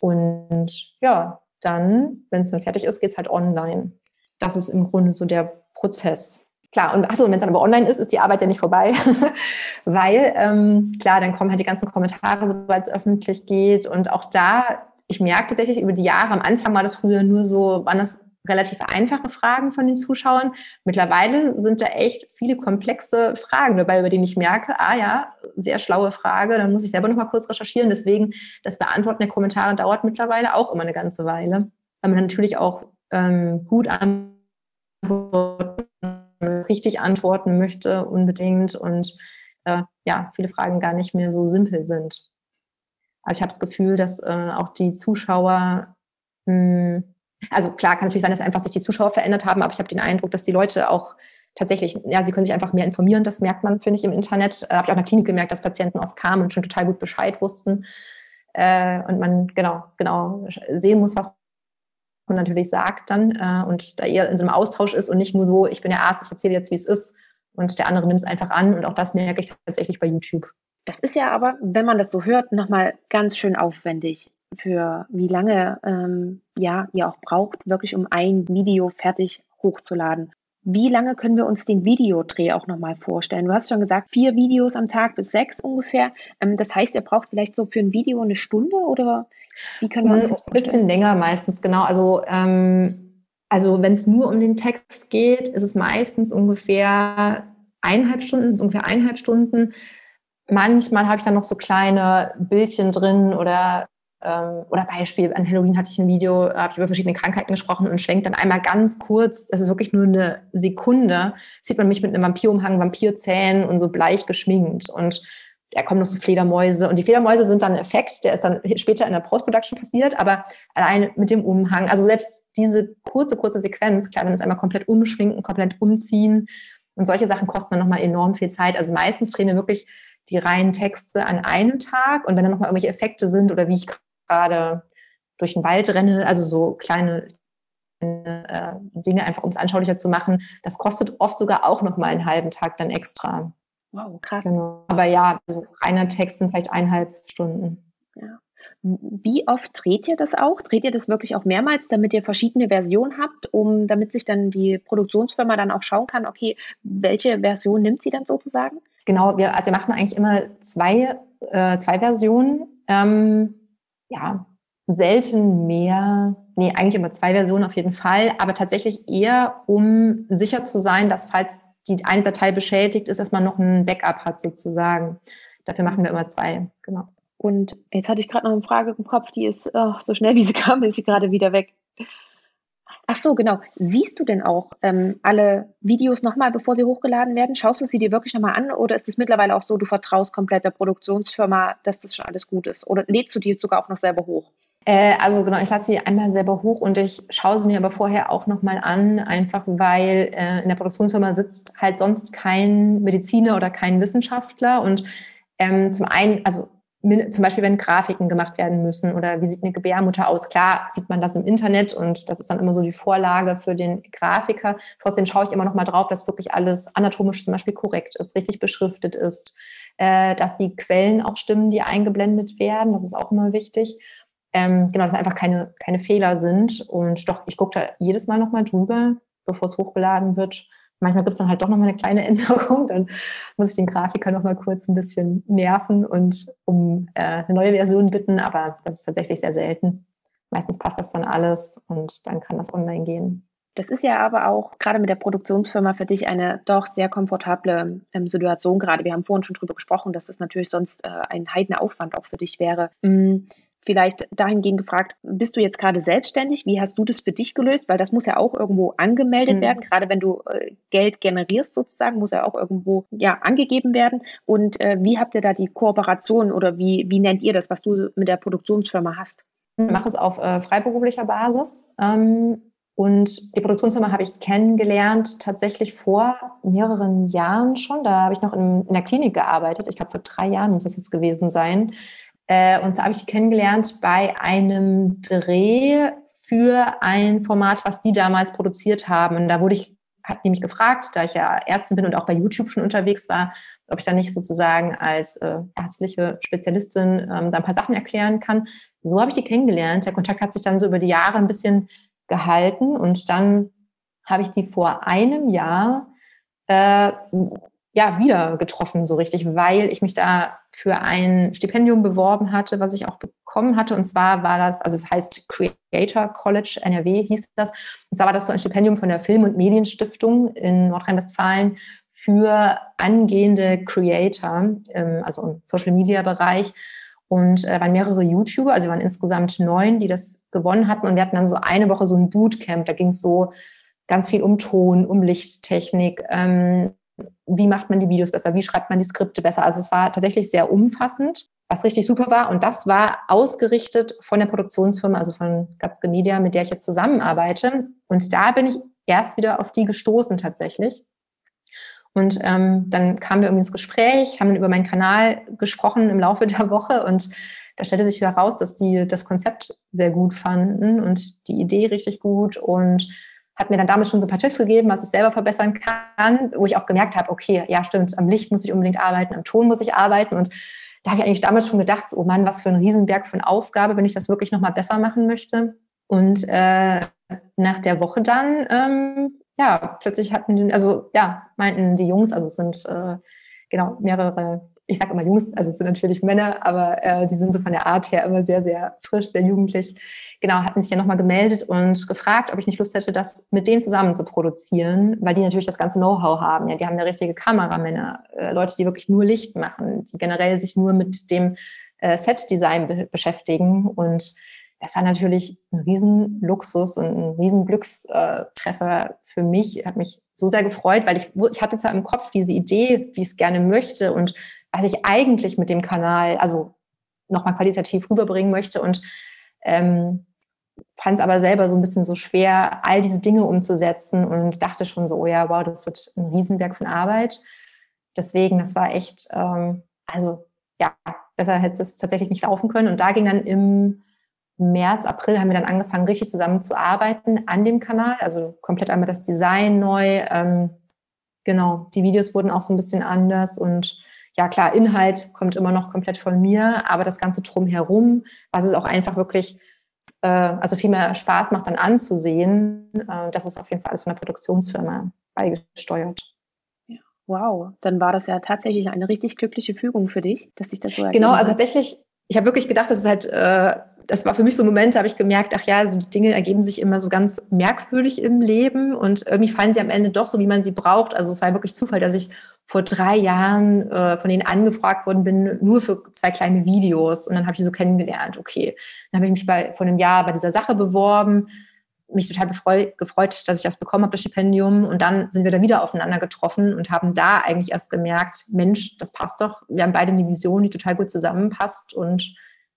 Und ja, dann, wenn es dann fertig ist, geht es halt online. Das ist im Grunde so der Prozess. Klar, und achso, wenn es dann aber online ist, ist die Arbeit ja nicht vorbei, weil ähm, klar, dann kommen halt die ganzen Kommentare, sobald es öffentlich geht. Und auch da, ich merke tatsächlich über die Jahre, am Anfang war das früher nur so, waren das relativ einfache Fragen von den Zuschauern. Mittlerweile sind da echt viele komplexe Fragen dabei, über die ich merke, ah ja, sehr schlaue Frage, dann muss ich selber noch mal kurz recherchieren. Deswegen, das Beantworten der Kommentare dauert mittlerweile auch immer eine ganze Weile, weil man natürlich auch ähm, gut antworten, richtig antworten möchte unbedingt und äh, ja, viele Fragen gar nicht mehr so simpel sind. Also ich habe das Gefühl, dass äh, auch die Zuschauer mh, hm, also klar, kann natürlich sein, dass einfach sich die Zuschauer verändert haben, aber ich habe den Eindruck, dass die Leute auch tatsächlich, ja, sie können sich einfach mehr informieren. Das merkt man, finde ich, im Internet. Äh, habe ich auch in der Klinik gemerkt, dass Patienten oft kamen und schon total gut Bescheid wussten. Äh, und man genau, genau sehen muss, was man natürlich sagt dann äh, und da eher in so einem Austausch ist und nicht nur so, ich bin der Arzt, ich erzähle jetzt, wie es ist und der andere nimmt es einfach an und auch das merke ich tatsächlich bei YouTube. Das ist ja aber, wenn man das so hört, nochmal ganz schön aufwendig für wie lange ähm, ja, ihr auch braucht, wirklich um ein Video fertig hochzuladen. Wie lange können wir uns den Videodreh auch nochmal vorstellen? Du hast schon gesagt, vier Videos am Tag bis sechs ungefähr. Ähm, das heißt, ihr braucht vielleicht so für ein Video eine Stunde oder wie können wir uns das vorstellen? Ein bisschen länger meistens, genau. Also, ähm, also wenn es nur um den Text geht, ist es meistens ungefähr eineinhalb Stunden, ist ungefähr eineinhalb Stunden. Manchmal habe ich dann noch so kleine Bildchen drin oder ähm, oder Beispiel, an Halloween hatte ich ein Video, habe ich über verschiedene Krankheiten gesprochen und schwenkt dann einmal ganz kurz, das ist wirklich nur eine Sekunde, sieht man mich mit einem Vampirumhang, Vampirzähnen und so bleich geschminkt und da kommen noch so Fledermäuse und die Fledermäuse sind dann ein Effekt, der ist dann später in der Post-Production passiert, aber allein mit dem Umhang, also selbst diese kurze, kurze Sequenz, klar, wenn es einmal komplett umschminken, komplett umziehen und solche Sachen kosten dann nochmal enorm viel Zeit. Also meistens drehen wir wirklich die reinen Texte an einem Tag und wenn dann nochmal irgendwelche Effekte sind oder wie ich gerade durch den Wald renne, also so kleine äh, Dinge einfach, um es anschaulicher zu machen. Das kostet oft sogar auch noch mal einen halben Tag dann extra. Wow, krass. Genau. Aber ja, so reiner Text sind vielleicht eineinhalb Stunden. Ja. Wie oft dreht ihr das auch? Dreht ihr das wirklich auch mehrmals, damit ihr verschiedene Versionen habt, um damit sich dann die Produktionsfirma dann auch schauen kann, okay, welche Version nimmt sie dann sozusagen? Genau, wir, also wir machen eigentlich immer zwei, äh, zwei Versionen. Ähm, ja, selten mehr, nee, eigentlich immer zwei Versionen auf jeden Fall, aber tatsächlich eher, um sicher zu sein, dass falls die eine Datei beschädigt ist, dass man noch ein Backup hat sozusagen. Dafür machen wir immer zwei, genau. Und jetzt hatte ich gerade noch eine Frage im Kopf, die ist oh, so schnell wie sie kam, ist sie gerade wieder weg. Ach so, genau. Siehst du denn auch ähm, alle Videos nochmal, bevor sie hochgeladen werden? Schaust du sie dir wirklich nochmal an oder ist es mittlerweile auch so, du vertraust komplett der Produktionsfirma, dass das schon alles gut ist? Oder lädst du die sogar auch noch selber hoch? Äh, also genau, ich lade sie einmal selber hoch und ich schaue sie mir aber vorher auch nochmal an, einfach weil äh, in der Produktionsfirma sitzt halt sonst kein Mediziner oder kein Wissenschaftler und ähm, zum einen, also zum Beispiel, wenn Grafiken gemacht werden müssen oder wie sieht eine Gebärmutter aus? Klar sieht man das im Internet und das ist dann immer so die Vorlage für den Grafiker. Trotzdem schaue ich immer noch mal drauf, dass wirklich alles anatomisch zum Beispiel korrekt ist, richtig beschriftet ist, äh, dass die Quellen auch stimmen, die eingeblendet werden. Das ist auch immer wichtig. Ähm, genau, dass einfach keine, keine Fehler sind. Und doch, ich gucke da jedes Mal noch mal drüber, bevor es hochgeladen wird manchmal gibt es dann halt doch nochmal eine kleine Änderung. Dann muss ich den Grafiker nochmal kurz ein bisschen nerven und um äh, eine neue Version bitten, aber das ist tatsächlich sehr selten. Meistens passt das dann alles und dann kann das online gehen. Das ist ja aber auch gerade mit der Produktionsfirma für dich eine doch sehr komfortable ähm, Situation gerade. Wir haben vorhin schon drüber gesprochen, dass es natürlich sonst äh, ein heidender Aufwand auch für dich wäre. Mhm. Vielleicht dahingehend gefragt, bist du jetzt gerade selbstständig? Wie hast du das für dich gelöst? Weil das muss ja auch irgendwo angemeldet mhm. werden. Gerade wenn du äh, Geld generierst sozusagen, muss ja auch irgendwo ja angegeben werden. Und äh, wie habt ihr da die Kooperation oder wie, wie nennt ihr das, was du mit der Produktionsfirma hast? Ich mache es auf äh, freiberuflicher Basis. Ähm, und die Produktionsfirma habe ich kennengelernt tatsächlich vor mehreren Jahren schon. Da habe ich noch in, in der Klinik gearbeitet. Ich glaube, vor drei Jahren muss das jetzt gewesen sein. Äh, und zwar habe ich die kennengelernt bei einem Dreh für ein Format, was die damals produziert haben. Und da wurde ich, hat die mich gefragt, da ich ja Ärztin bin und auch bei YouTube schon unterwegs war, ob ich da nicht sozusagen als äh, ärztliche Spezialistin ähm, da ein paar Sachen erklären kann. So habe ich die kennengelernt. Der Kontakt hat sich dann so über die Jahre ein bisschen gehalten und dann habe ich die vor einem Jahr äh, ja, wieder getroffen, so richtig, weil ich mich da für ein Stipendium beworben hatte, was ich auch bekommen hatte. Und zwar war das, also es heißt Creator College NRW hieß das. Und zwar war das so ein Stipendium von der Film- und Medienstiftung in Nordrhein-Westfalen für angehende Creator, ähm, also im Social-Media-Bereich. Und äh, waren mehrere YouTuber, also wir waren insgesamt neun, die das gewonnen hatten. Und wir hatten dann so eine Woche so ein Bootcamp. Da ging es so ganz viel um Ton, um Lichttechnik, ähm, wie macht man die Videos besser, wie schreibt man die Skripte besser. Also es war tatsächlich sehr umfassend, was richtig super war. Und das war ausgerichtet von der Produktionsfirma, also von Gatzke Media, mit der ich jetzt zusammenarbeite. Und da bin ich erst wieder auf die gestoßen tatsächlich. Und ähm, dann kamen wir irgendwie ins Gespräch, haben dann über meinen Kanal gesprochen im Laufe der Woche und da stellte sich heraus, dass die das Konzept sehr gut fanden und die Idee richtig gut und hat mir dann damit schon so ein paar Tipps gegeben, was ich selber verbessern kann, wo ich auch gemerkt habe, okay, ja stimmt, am Licht muss ich unbedingt arbeiten, am Ton muss ich arbeiten und da habe ich eigentlich damals schon gedacht, oh Mann, was für ein Riesenberg von Aufgabe, wenn ich das wirklich nochmal besser machen möchte. Und äh, nach der Woche dann, ähm, ja, plötzlich hatten, also ja, meinten die Jungs, also es sind äh, genau mehrere ich sage immer Jungs, also es sind natürlich Männer, aber äh, die sind so von der Art her immer sehr, sehr frisch, sehr jugendlich. Genau, hatten sich ja nochmal gemeldet und gefragt, ob ich nicht Lust hätte, das mit denen zusammen zu produzieren, weil die natürlich das ganze Know-how haben. Ja, die haben eine richtige Kameramänner, äh, Leute, die wirklich nur Licht machen, die generell sich nur mit dem äh, Set-Design be beschäftigen und das war natürlich ein Riesenluxus und ein Riesenglückstreffer für mich. Hat mich so sehr gefreut, weil ich, ich hatte zwar im Kopf diese Idee, wie ich es gerne möchte und was ich eigentlich mit dem Kanal, also nochmal qualitativ rüberbringen möchte und ähm, fand es aber selber so ein bisschen so schwer, all diese Dinge umzusetzen und dachte schon so, oh ja, wow, das wird ein Riesenwerk von Arbeit. Deswegen, das war echt, ähm, also ja, besser hätte es tatsächlich nicht laufen können. Und da ging dann im März, April haben wir dann angefangen, richtig zusammen zu arbeiten an dem Kanal. Also komplett einmal das Design neu. Ähm, genau, die Videos wurden auch so ein bisschen anders und ja klar, Inhalt kommt immer noch komplett von mir, aber das Ganze drumherum, was es auch einfach wirklich, äh, also viel mehr Spaß macht dann anzusehen, äh, das ist auf jeden Fall alles von der Produktionsfirma beigesteuert. Wow, dann war das ja tatsächlich eine richtig glückliche Fügung für dich, dass sich das so Genau, also tatsächlich, ich habe wirklich gedacht, das ist halt äh, das war für mich so ein Moment, da habe ich gemerkt, ach ja, so die Dinge ergeben sich immer so ganz merkwürdig im Leben und irgendwie fallen sie am Ende doch so, wie man sie braucht. Also es war wirklich Zufall, dass ich vor drei Jahren äh, von denen angefragt worden bin, nur für zwei kleine Videos. Und dann habe ich die so kennengelernt. Okay, dann habe ich mich bei, vor einem Jahr bei dieser Sache beworben, mich total befreu, gefreut, dass ich das bekommen habe, das Stipendium. Und dann sind wir da wieder aufeinander getroffen und haben da eigentlich erst gemerkt, Mensch, das passt doch. Wir haben beide eine Vision, die total gut zusammenpasst. Und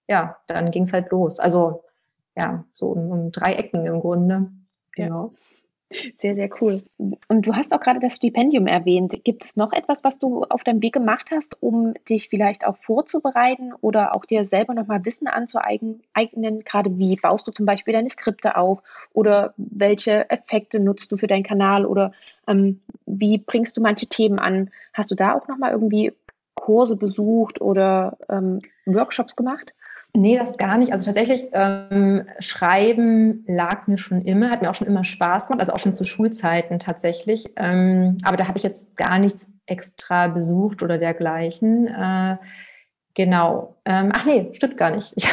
ja, dann ging es halt los. Also ja, so um, um drei Ecken im Grunde. Genau. Sehr, sehr cool. Und du hast auch gerade das Stipendium erwähnt. Gibt es noch etwas, was du auf deinem Weg gemacht hast, um dich vielleicht auch vorzubereiten oder auch dir selber nochmal Wissen anzueignen? Gerade wie baust du zum Beispiel deine Skripte auf oder welche Effekte nutzt du für deinen Kanal oder ähm, wie bringst du manche Themen an? Hast du da auch nochmal irgendwie Kurse besucht oder ähm, Workshops gemacht? Nee, das gar nicht. Also tatsächlich, ähm, Schreiben lag mir schon immer, hat mir auch schon immer Spaß gemacht, also auch schon zu Schulzeiten tatsächlich. Ähm, aber da habe ich jetzt gar nichts extra besucht oder dergleichen. Äh, genau. Ähm, ach nee, stimmt gar nicht. Ich,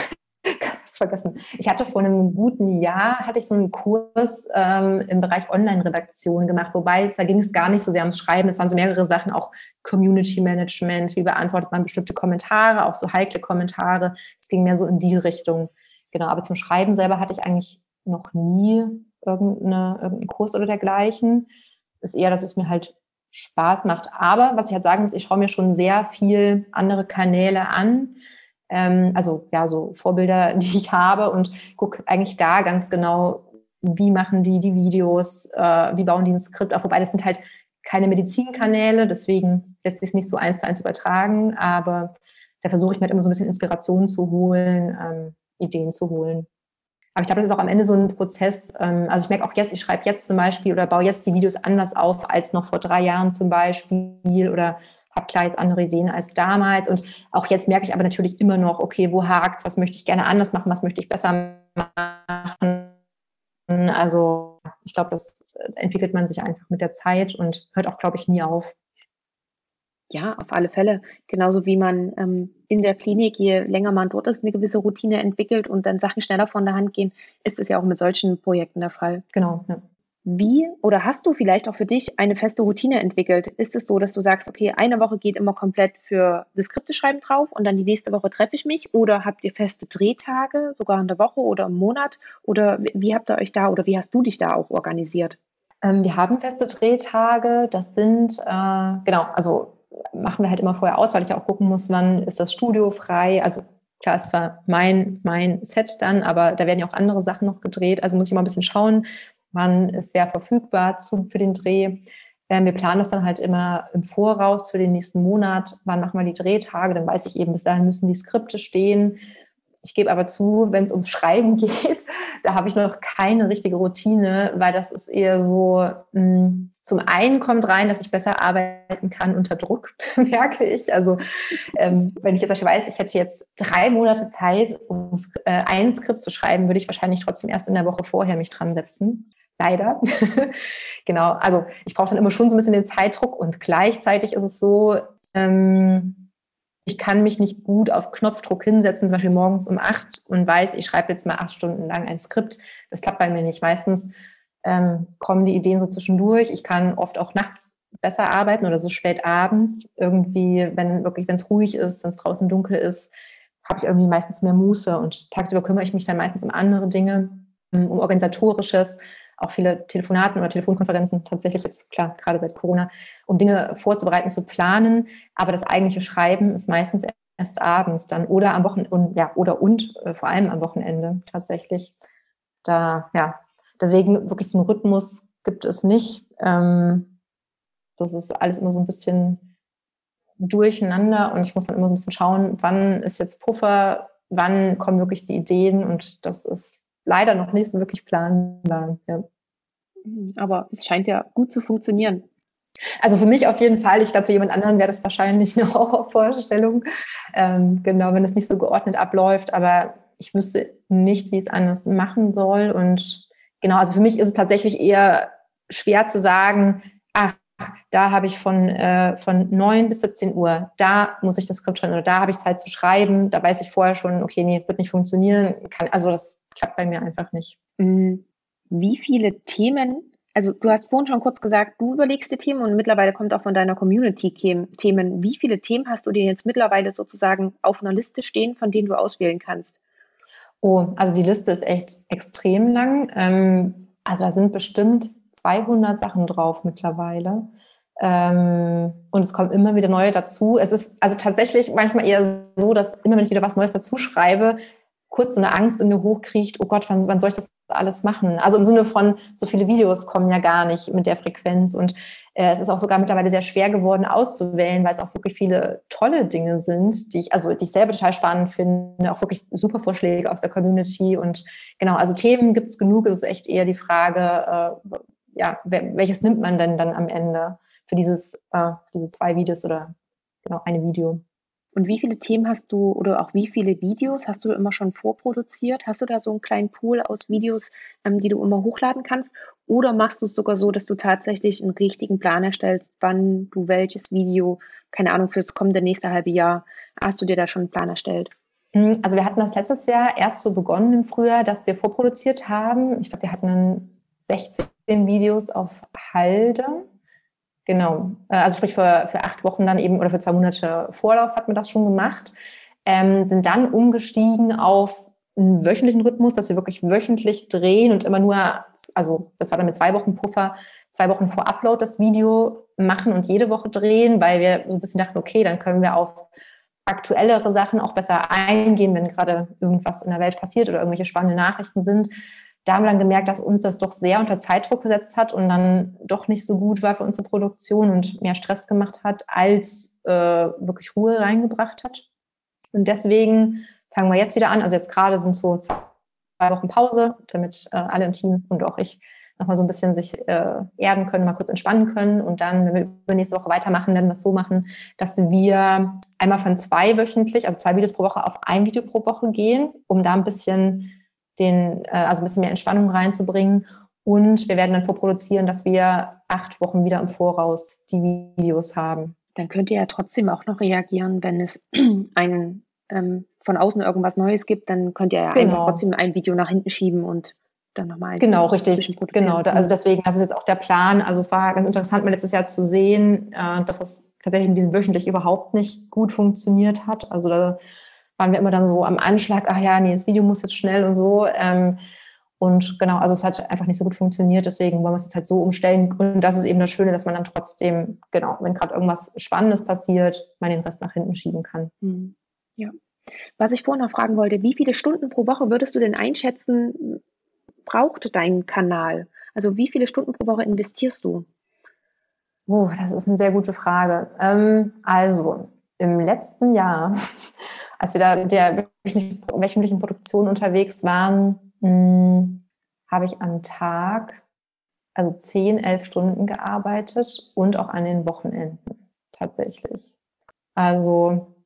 vergessen. Ich hatte vor einem guten Jahr hatte ich so einen Kurs ähm, im Bereich Online-Redaktion gemacht, wobei es, da ging es gar nicht so sehr ums Schreiben. Es waren so mehrere Sachen, auch Community Management, wie beantwortet man bestimmte Kommentare, auch so heikle Kommentare. Es ging mehr so in die Richtung. Genau, aber zum Schreiben selber hatte ich eigentlich noch nie irgendeine, irgendeinen Kurs oder dergleichen. Ist eher, dass es mir halt Spaß macht. Aber was ich halt sagen muss, ich schaue mir schon sehr viel andere Kanäle an ähm, also ja, so Vorbilder, die ich habe und gucke eigentlich da ganz genau, wie machen die die Videos, äh, wie bauen die ein Skript auf. Wobei das sind halt keine Medizinkanäle, deswegen lässt sich es nicht so eins zu eins übertragen, aber da versuche ich mir halt immer so ein bisschen Inspiration zu holen, ähm, Ideen zu holen. Aber ich glaube, das ist auch am Ende so ein Prozess. Ähm, also ich merke auch jetzt, ich schreibe jetzt zum Beispiel oder baue jetzt die Videos anders auf als noch vor drei Jahren zum Beispiel oder jetzt andere Ideen als damals. Und auch jetzt merke ich aber natürlich immer noch, okay, wo hakt was möchte ich gerne anders machen, was möchte ich besser machen. Also ich glaube, das entwickelt man sich einfach mit der Zeit und hört auch, glaube ich, nie auf. Ja, auf alle Fälle. Genauso wie man ähm, in der Klinik, je länger man dort ist, eine gewisse Routine entwickelt und dann Sachen schneller von der Hand gehen, ist es ja auch mit solchen Projekten der Fall. Genau. Ja. Wie oder hast du vielleicht auch für dich eine feste Routine entwickelt? Ist es so, dass du sagst, okay, eine Woche geht immer komplett für das Skripteschreiben drauf und dann die nächste Woche treffe ich mich? Oder habt ihr feste Drehtage, sogar in der Woche oder im Monat? Oder wie habt ihr euch da oder wie hast du dich da auch organisiert? Ähm, wir haben feste Drehtage. Das sind, äh, genau, also machen wir halt immer vorher aus, weil ich auch gucken muss, wann ist das Studio frei. Also klar, es war mein, mein Set dann, aber da werden ja auch andere Sachen noch gedreht. Also muss ich mal ein bisschen schauen, wann ist wer verfügbar zu, für den Dreh. Ähm, wir planen das dann halt immer im Voraus für den nächsten Monat. Wann machen wir die Drehtage? Dann weiß ich eben, bis dahin müssen die Skripte stehen. Ich gebe aber zu, wenn es ums Schreiben geht, da habe ich noch keine richtige Routine, weil das ist eher so, mh, hm, zum einen kommt rein, dass ich besser arbeiten kann unter Druck, merke ich. Also ähm, wenn ich jetzt weiß, ich hätte jetzt drei Monate Zeit, um äh, ein Skript zu schreiben, würde ich wahrscheinlich trotzdem erst in der Woche vorher mich dran setzen. Leider. genau, also ich brauche dann immer schon so ein bisschen den Zeitdruck und gleichzeitig ist es so, ähm, ich kann mich nicht gut auf Knopfdruck hinsetzen, zum Beispiel morgens um acht und weiß, ich schreibe jetzt mal acht Stunden lang ein Skript. Das klappt bei mir nicht. Meistens ähm, kommen die Ideen so zwischendurch. Ich kann oft auch nachts besser arbeiten oder so spät abends. Irgendwie, wenn wirklich, wenn es ruhig ist, wenn es draußen dunkel ist, habe ich irgendwie meistens mehr Muße und tagsüber kümmere ich mich dann meistens um andere Dinge, um organisatorisches auch viele Telefonaten oder Telefonkonferenzen tatsächlich jetzt, klar, gerade seit Corona, um Dinge vorzubereiten, zu planen. Aber das eigentliche Schreiben ist meistens erst abends dann oder am Wochenende, ja, oder und äh, vor allem am Wochenende tatsächlich. Da, ja, deswegen wirklich so einen Rhythmus gibt es nicht. Ähm, das ist alles immer so ein bisschen durcheinander und ich muss dann immer so ein bisschen schauen, wann ist jetzt Puffer, wann kommen wirklich die Ideen und das ist leider noch nicht so wirklich planbar. Ja. Mhm, aber es scheint ja gut zu funktionieren. Also für mich auf jeden Fall. Ich glaube, für jemand anderen wäre das wahrscheinlich eine Horrorvorstellung. Ähm, genau, wenn es nicht so geordnet abläuft. Aber ich wüsste nicht, wie es anders machen soll. Und genau, also für mich ist es tatsächlich eher schwer zu sagen, ach, da habe ich von, äh, von 9 bis 17 Uhr, da muss ich das Skript schreiben oder da habe ich Zeit zu schreiben. Da weiß ich vorher schon, okay, nee, wird nicht funktionieren. Kann, also das klappt bei mir einfach nicht. Mhm. Wie viele Themen, also du hast vorhin schon kurz gesagt, du überlegst die Themen und mittlerweile kommt auch von deiner Community Themen. Wie viele Themen hast du dir jetzt mittlerweile sozusagen auf einer Liste stehen, von denen du auswählen kannst? Oh, also die Liste ist echt extrem lang. Ähm, also da sind bestimmt 200 Sachen drauf mittlerweile. Ähm, und es kommen immer wieder neue dazu. Es ist also tatsächlich manchmal eher so, dass immer wenn ich wieder was Neues dazu schreibe, kurz so eine Angst in mir hochkriecht, oh Gott, wann, wann soll ich das alles machen? Also im Sinne von, so viele Videos kommen ja gar nicht mit der Frequenz und äh, es ist auch sogar mittlerweile sehr schwer geworden auszuwählen, weil es auch wirklich viele tolle Dinge sind, die ich, also die ich selber total spannend finde, auch wirklich super Vorschläge aus der Community und genau, also Themen gibt es genug, es ist echt eher die Frage, äh, ja, welches nimmt man denn dann am Ende für dieses, äh, diese zwei Videos oder genau eine Video? Und wie viele Themen hast du oder auch wie viele Videos hast du immer schon vorproduziert? Hast du da so einen kleinen Pool aus Videos, ähm, die du immer hochladen kannst? Oder machst du es sogar so, dass du tatsächlich einen richtigen Plan erstellst, wann du welches Video, keine Ahnung, fürs kommende nächste halbe Jahr, hast du dir da schon einen Plan erstellt? Hm, also wir hatten das letztes Jahr erst so begonnen im Frühjahr, dass wir vorproduziert haben. Ich glaube, wir hatten 16 Videos auf Halde Genau. Äh, also sprich für, für acht Wochen dann eben oder für zwei Monate Vorlauf hat man das schon gemacht. Ähm, sind dann umgestiegen auf einen wöchentlichen Rhythmus, dass wir wirklich wöchentlich drehen und immer nur, also das war dann mit zwei Wochen Puffer, zwei Wochen vor Upload das Video machen und jede Woche drehen, weil wir so ein bisschen dachten, okay, dann können wir auf aktuellere Sachen auch besser eingehen, wenn gerade irgendwas in der Welt passiert oder irgendwelche spannende Nachrichten sind da haben wir dann gemerkt, dass uns das doch sehr unter Zeitdruck gesetzt hat und dann doch nicht so gut war für unsere Produktion und mehr Stress gemacht hat, als äh, wirklich Ruhe reingebracht hat. Und deswegen fangen wir jetzt wieder an. Also jetzt gerade sind so zwei Wochen Pause, damit äh, alle im Team und auch ich nochmal so ein bisschen sich äh, erden können, mal kurz entspannen können. Und dann, wenn wir übernächste Woche weitermachen, werden wir es so machen, dass wir einmal von zwei wöchentlich, also zwei Videos pro Woche auf ein Video pro Woche gehen, um da ein bisschen den, äh, also ein bisschen mehr Entspannung reinzubringen. Und wir werden dann vorproduzieren, dass wir acht Wochen wieder im Voraus die Videos haben. Dann könnt ihr ja trotzdem auch noch reagieren, wenn es ein, ähm, von außen irgendwas Neues gibt, dann könnt ihr ja genau. einfach trotzdem ein Video nach hinten schieben und dann nochmal Genau, richtig. Genau, also deswegen, das ist jetzt auch der Plan. Also es war ganz interessant, mal letztes Jahr zu sehen, äh, dass es tatsächlich mit diesem wöchentlich überhaupt nicht gut funktioniert hat. Also da waren wir immer dann so am Anschlag, ach ja, nee, das Video muss jetzt schnell und so. Ähm, und genau, also es hat einfach nicht so gut funktioniert, deswegen wollen wir es jetzt halt so umstellen. Und das ist eben das Schöne, dass man dann trotzdem, genau, wenn gerade irgendwas Spannendes passiert, man den Rest nach hinten schieben kann. Mhm. Ja. Was ich vorhin noch fragen wollte, wie viele Stunden pro Woche würdest du denn einschätzen, braucht dein Kanal? Also wie viele Stunden pro Woche investierst du? Oh, das ist eine sehr gute Frage. Ähm, also, im letzten Jahr als wir da mit der wöchentlichen Produktion unterwegs waren, hm, habe ich am Tag also zehn, elf Stunden gearbeitet und auch an den Wochenenden tatsächlich. Also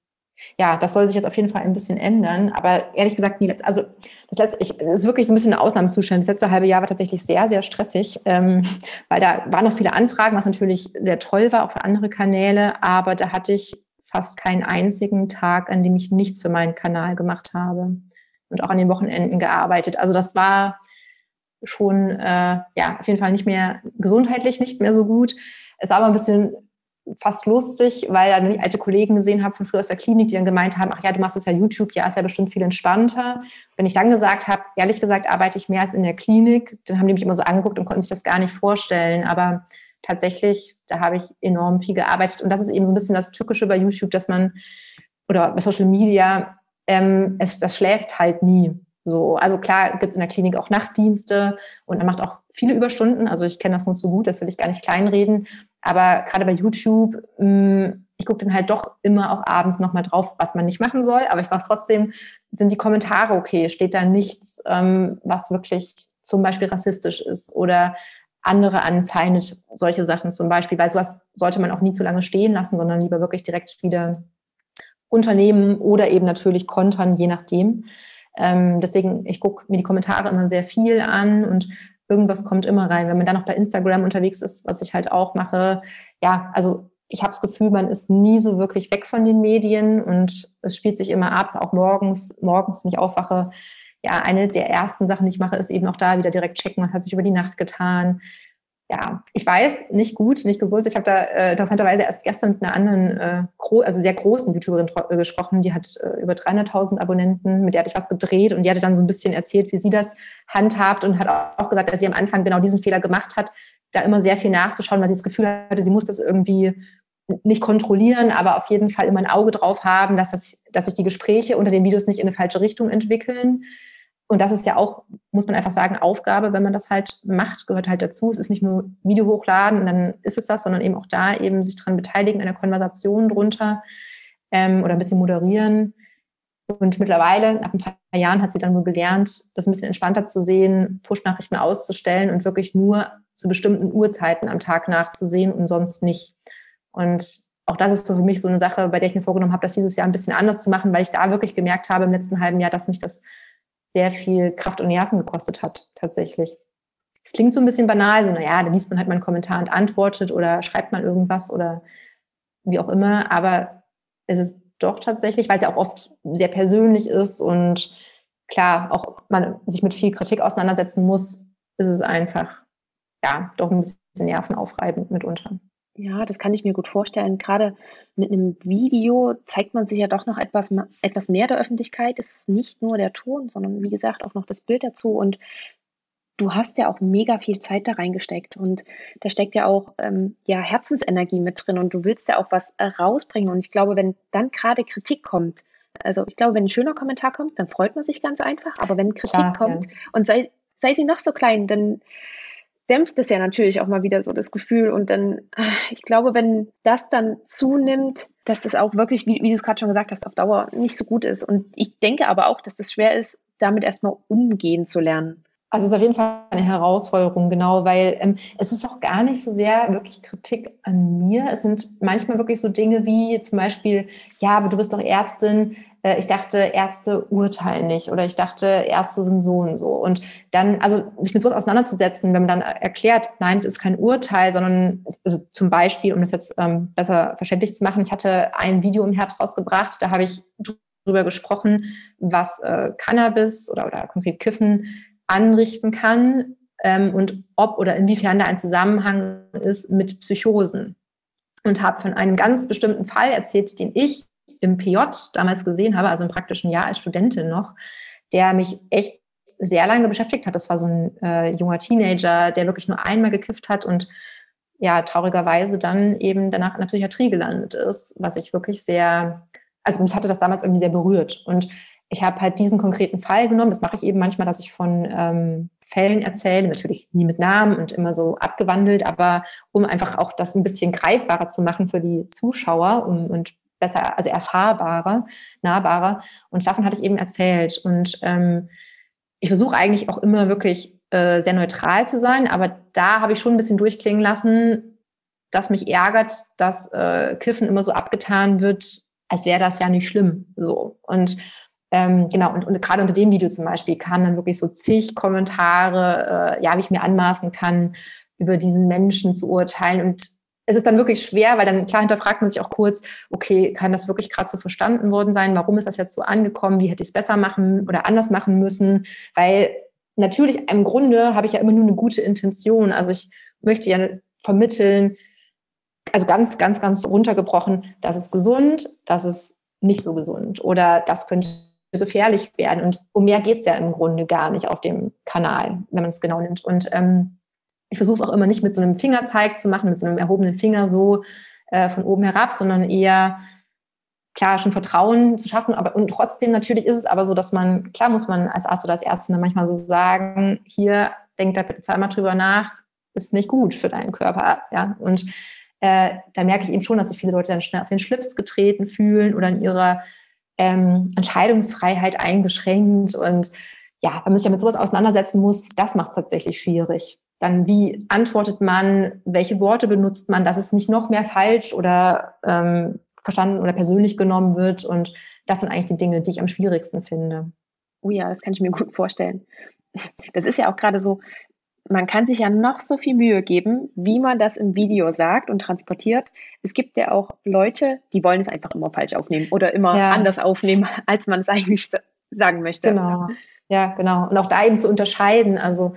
ja, das soll sich jetzt auf jeden Fall ein bisschen ändern. Aber ehrlich gesagt, die, also das letzte, ich, das ist wirklich so ein bisschen ein Ausnahmezustand. Das letzte halbe Jahr war tatsächlich sehr, sehr stressig, ähm, weil da waren noch viele Anfragen, was natürlich sehr toll war, auch für andere Kanäle. Aber da hatte ich fast keinen einzigen Tag, an dem ich nichts für meinen Kanal gemacht habe und auch an den Wochenenden gearbeitet. Also das war schon äh, ja auf jeden Fall nicht mehr gesundheitlich nicht mehr so gut. Es war aber ein bisschen fast lustig, weil dann ich alte Kollegen gesehen habe von früher aus der Klinik, die dann gemeint haben, ach ja, du machst jetzt ja YouTube, ja, ist ja bestimmt viel entspannter. Wenn ich dann gesagt habe, ehrlich gesagt, arbeite ich mehr als in der Klinik, dann haben die mich immer so angeguckt und konnten sich das gar nicht vorstellen. Aber tatsächlich, da habe ich enorm viel gearbeitet. Und das ist eben so ein bisschen das Tückische bei YouTube, dass man, oder bei Social Media, ähm, es, das schläft halt nie. So, also klar gibt es in der Klinik auch Nachtdienste und man macht auch viele Überstunden. Also ich kenne das nur so gut, das will ich gar nicht kleinreden. Aber gerade bei YouTube, mh, mm, ich gucke dann halt doch immer auch abends nochmal drauf, was man nicht machen soll. Aber ich mache trotzdem, sind die Kommentare okay? Steht da nichts, ähm, was wirklich zum Beispiel rassistisch ist oder andere anfeindet, solche Sachen zum Beispiel, weil sowas sollte man auch nie zu lange stehen lassen, sondern lieber wirklich direkt wieder unternehmen oder eben natürlich kontern, je nachdem. Ähm, deswegen, ich gucke mir die Kommentare immer sehr viel an und irgendwas kommt immer rein. Wenn man dann noch bei Instagram unterwegs ist, was ich halt auch mache, ja, also ich habe das Gefühl, man ist nie so wirklich weg von den Medien und es spielt sich immer ab, auch morgens, morgens, wenn ich aufwache, ja, eine der ersten Sachen, die ich mache, ist eben auch da wieder direkt checken, was hat sich über die Nacht getan. Ja, ich weiß, nicht gut, nicht gesund. Ich habe da äh, interessanterweise erst gestern mit einer anderen, äh, also sehr großen YouTuberin äh, gesprochen, die hat äh, über 300.000 Abonnenten, mit der hatte ich was gedreht und die hatte dann so ein bisschen erzählt, wie sie das handhabt und hat auch gesagt, dass sie am Anfang genau diesen Fehler gemacht hat, da immer sehr viel nachzuschauen, weil sie das Gefühl hatte, sie muss das irgendwie nicht kontrollieren, aber auf jeden Fall immer ein Auge drauf haben, dass, das, dass sich die Gespräche unter den Videos nicht in eine falsche Richtung entwickeln. Und das ist ja auch, muss man einfach sagen, Aufgabe, wenn man das halt macht, gehört halt dazu. Es ist nicht nur Video hochladen und dann ist es das, sondern eben auch da eben sich dran beteiligen, in der Konversation drunter ähm, oder ein bisschen moderieren. Und mittlerweile, nach ein paar Jahren, hat sie dann wohl gelernt, das ein bisschen entspannter zu sehen, Push-Nachrichten auszustellen und wirklich nur zu bestimmten Uhrzeiten am Tag nachzusehen und sonst nicht. Und auch das ist so für mich so eine Sache, bei der ich mir vorgenommen habe, das dieses Jahr ein bisschen anders zu machen, weil ich da wirklich gemerkt habe im letzten halben Jahr, dass mich das sehr viel Kraft und Nerven gekostet hat, tatsächlich. Es klingt so ein bisschen banal, so, naja, da liest man halt mal einen Kommentar und antwortet oder schreibt mal irgendwas oder wie auch immer, aber es ist doch tatsächlich, weil es ja auch oft sehr persönlich ist und klar, auch man sich mit viel Kritik auseinandersetzen muss, ist es einfach, ja, doch ein bisschen nervenaufreibend mitunter. Ja, das kann ich mir gut vorstellen. Gerade mit einem Video zeigt man sich ja doch noch etwas, etwas mehr der Öffentlichkeit. Es ist nicht nur der Ton, sondern wie gesagt auch noch das Bild dazu. Und du hast ja auch mega viel Zeit da reingesteckt. Und da steckt ja auch ähm, ja, Herzensenergie mit drin. Und du willst ja auch was rausbringen. Und ich glaube, wenn dann gerade Kritik kommt, also ich glaube, wenn ein schöner Kommentar kommt, dann freut man sich ganz einfach. Aber wenn Kritik Klar, kommt ja. und sei, sei sie noch so klein, dann dämpft es ja natürlich auch mal wieder so das Gefühl. Und dann, ich glaube, wenn das dann zunimmt, dass das auch wirklich, wie, wie du es gerade schon gesagt hast, auf Dauer nicht so gut ist. Und ich denke aber auch, dass das schwer ist, damit erstmal umgehen zu lernen. Also es ist auf jeden Fall eine Herausforderung, genau, weil ähm, es ist auch gar nicht so sehr wirklich Kritik an mir. Es sind manchmal wirklich so Dinge wie zum Beispiel, ja, aber du bist doch Ärztin, äh, ich dachte, Ärzte urteilen nicht oder ich dachte, Ärzte sind so und so. Und dann, also sich mit sowas auseinanderzusetzen, wenn man dann erklärt, nein, es ist kein Urteil, sondern also zum Beispiel, um das jetzt ähm, besser verständlich zu machen, ich hatte ein Video im Herbst rausgebracht, da habe ich darüber gesprochen, was äh, Cannabis oder, oder konkret Kiffen anrichten kann ähm, und ob oder inwiefern da ein Zusammenhang ist mit Psychosen. Und habe von einem ganz bestimmten Fall erzählt, den ich im PJ damals gesehen habe, also im praktischen Jahr als Studentin noch, der mich echt sehr lange beschäftigt hat. Das war so ein äh, junger Teenager, der wirklich nur einmal gekifft hat und ja, traurigerweise dann eben danach in der Psychiatrie gelandet ist, was ich wirklich sehr, also mich hatte das damals irgendwie sehr berührt. Und ich habe halt diesen konkreten Fall genommen. Das mache ich eben manchmal, dass ich von ähm, Fällen erzähle, natürlich nie mit Namen und immer so abgewandelt, aber um einfach auch das ein bisschen greifbarer zu machen für die Zuschauer um, und besser, also erfahrbarer, nahbarer. Und davon hatte ich eben erzählt. Und ähm, ich versuche eigentlich auch immer wirklich äh, sehr neutral zu sein, aber da habe ich schon ein bisschen durchklingen lassen, dass mich ärgert, dass äh, Kiffen immer so abgetan wird, als wäre das ja nicht schlimm. So. Und ähm, genau, und, und gerade unter dem Video zum Beispiel kamen dann wirklich so zig Kommentare, äh, ja, wie ich mir anmaßen kann, über diesen Menschen zu urteilen. Und es ist dann wirklich schwer, weil dann klar hinterfragt man sich auch kurz, okay, kann das wirklich gerade so verstanden worden sein? Warum ist das jetzt so angekommen? Wie hätte ich es besser machen oder anders machen müssen? Weil natürlich im Grunde habe ich ja immer nur eine gute Intention. Also ich möchte ja vermitteln, also ganz, ganz, ganz runtergebrochen, das ist gesund, das ist nicht so gesund oder das könnte gefährlich werden. Und um mehr geht es ja im Grunde gar nicht auf dem Kanal, wenn man es genau nimmt. Und ähm, ich versuche es auch immer nicht mit so einem Fingerzeig zu machen, mit so einem erhobenen Finger so äh, von oben herab, sondern eher klar schon Vertrauen zu schaffen. Aber und trotzdem natürlich ist es aber so, dass man, klar muss man als Arzt oder als Ärztin manchmal so sagen, hier, denk da bitte zweimal drüber nach, ist nicht gut für deinen Körper. Ja. Und äh, da merke ich eben schon, dass sich viele Leute dann schnell auf den Schlips getreten fühlen oder in ihrer ähm, Entscheidungsfreiheit eingeschränkt. Und ja, wenn man sich ja mit sowas auseinandersetzen muss, das macht es tatsächlich schwierig. Dann wie antwortet man, welche Worte benutzt man, dass es nicht noch mehr falsch oder ähm, verstanden oder persönlich genommen wird. Und das sind eigentlich die Dinge, die ich am schwierigsten finde. Oh ja, das kann ich mir gut vorstellen. Das ist ja auch gerade so, man kann sich ja noch so viel Mühe geben, wie man das im Video sagt und transportiert. Es gibt ja auch Leute, die wollen es einfach immer falsch aufnehmen oder immer ja. anders aufnehmen, als man es eigentlich sagen möchte. Genau. Ja, genau. Und auch da eben zu unterscheiden. Also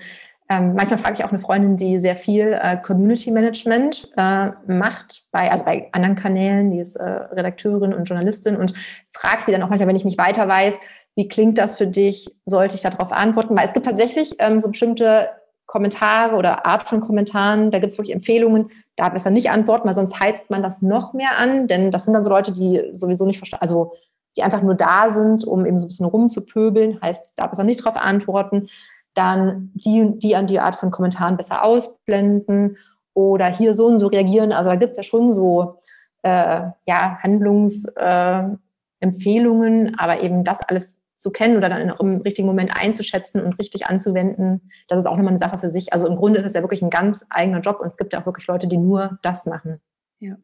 ähm, manchmal frage ich auch eine Freundin, die sehr viel äh, Community Management äh, macht, bei, also bei anderen Kanälen, die ist äh, Redakteurin und Journalistin und frage sie dann auch manchmal, wenn ich nicht weiter weiß, wie klingt das für dich? Sollte ich darauf antworten? Weil es gibt tatsächlich ähm, so bestimmte Kommentare oder Art von Kommentaren, da gibt es wirklich Empfehlungen, da besser nicht antworten, weil sonst heizt man das noch mehr an, denn das sind dann so Leute, die sowieso nicht verstehen, also die einfach nur da sind, um eben so ein bisschen rumzupöbeln, heißt, da besser nicht drauf antworten, dann die, die an die Art von Kommentaren besser ausblenden oder hier so und so reagieren. Also da gibt es ja schon so äh, ja, Handlungsempfehlungen, äh, aber eben das alles zu kennen oder dann im richtigen Moment einzuschätzen und richtig anzuwenden, das ist auch nochmal eine Sache für sich. Also im Grunde ist es ja wirklich ein ganz eigener Job und es gibt ja auch wirklich Leute, die nur das machen. Ja.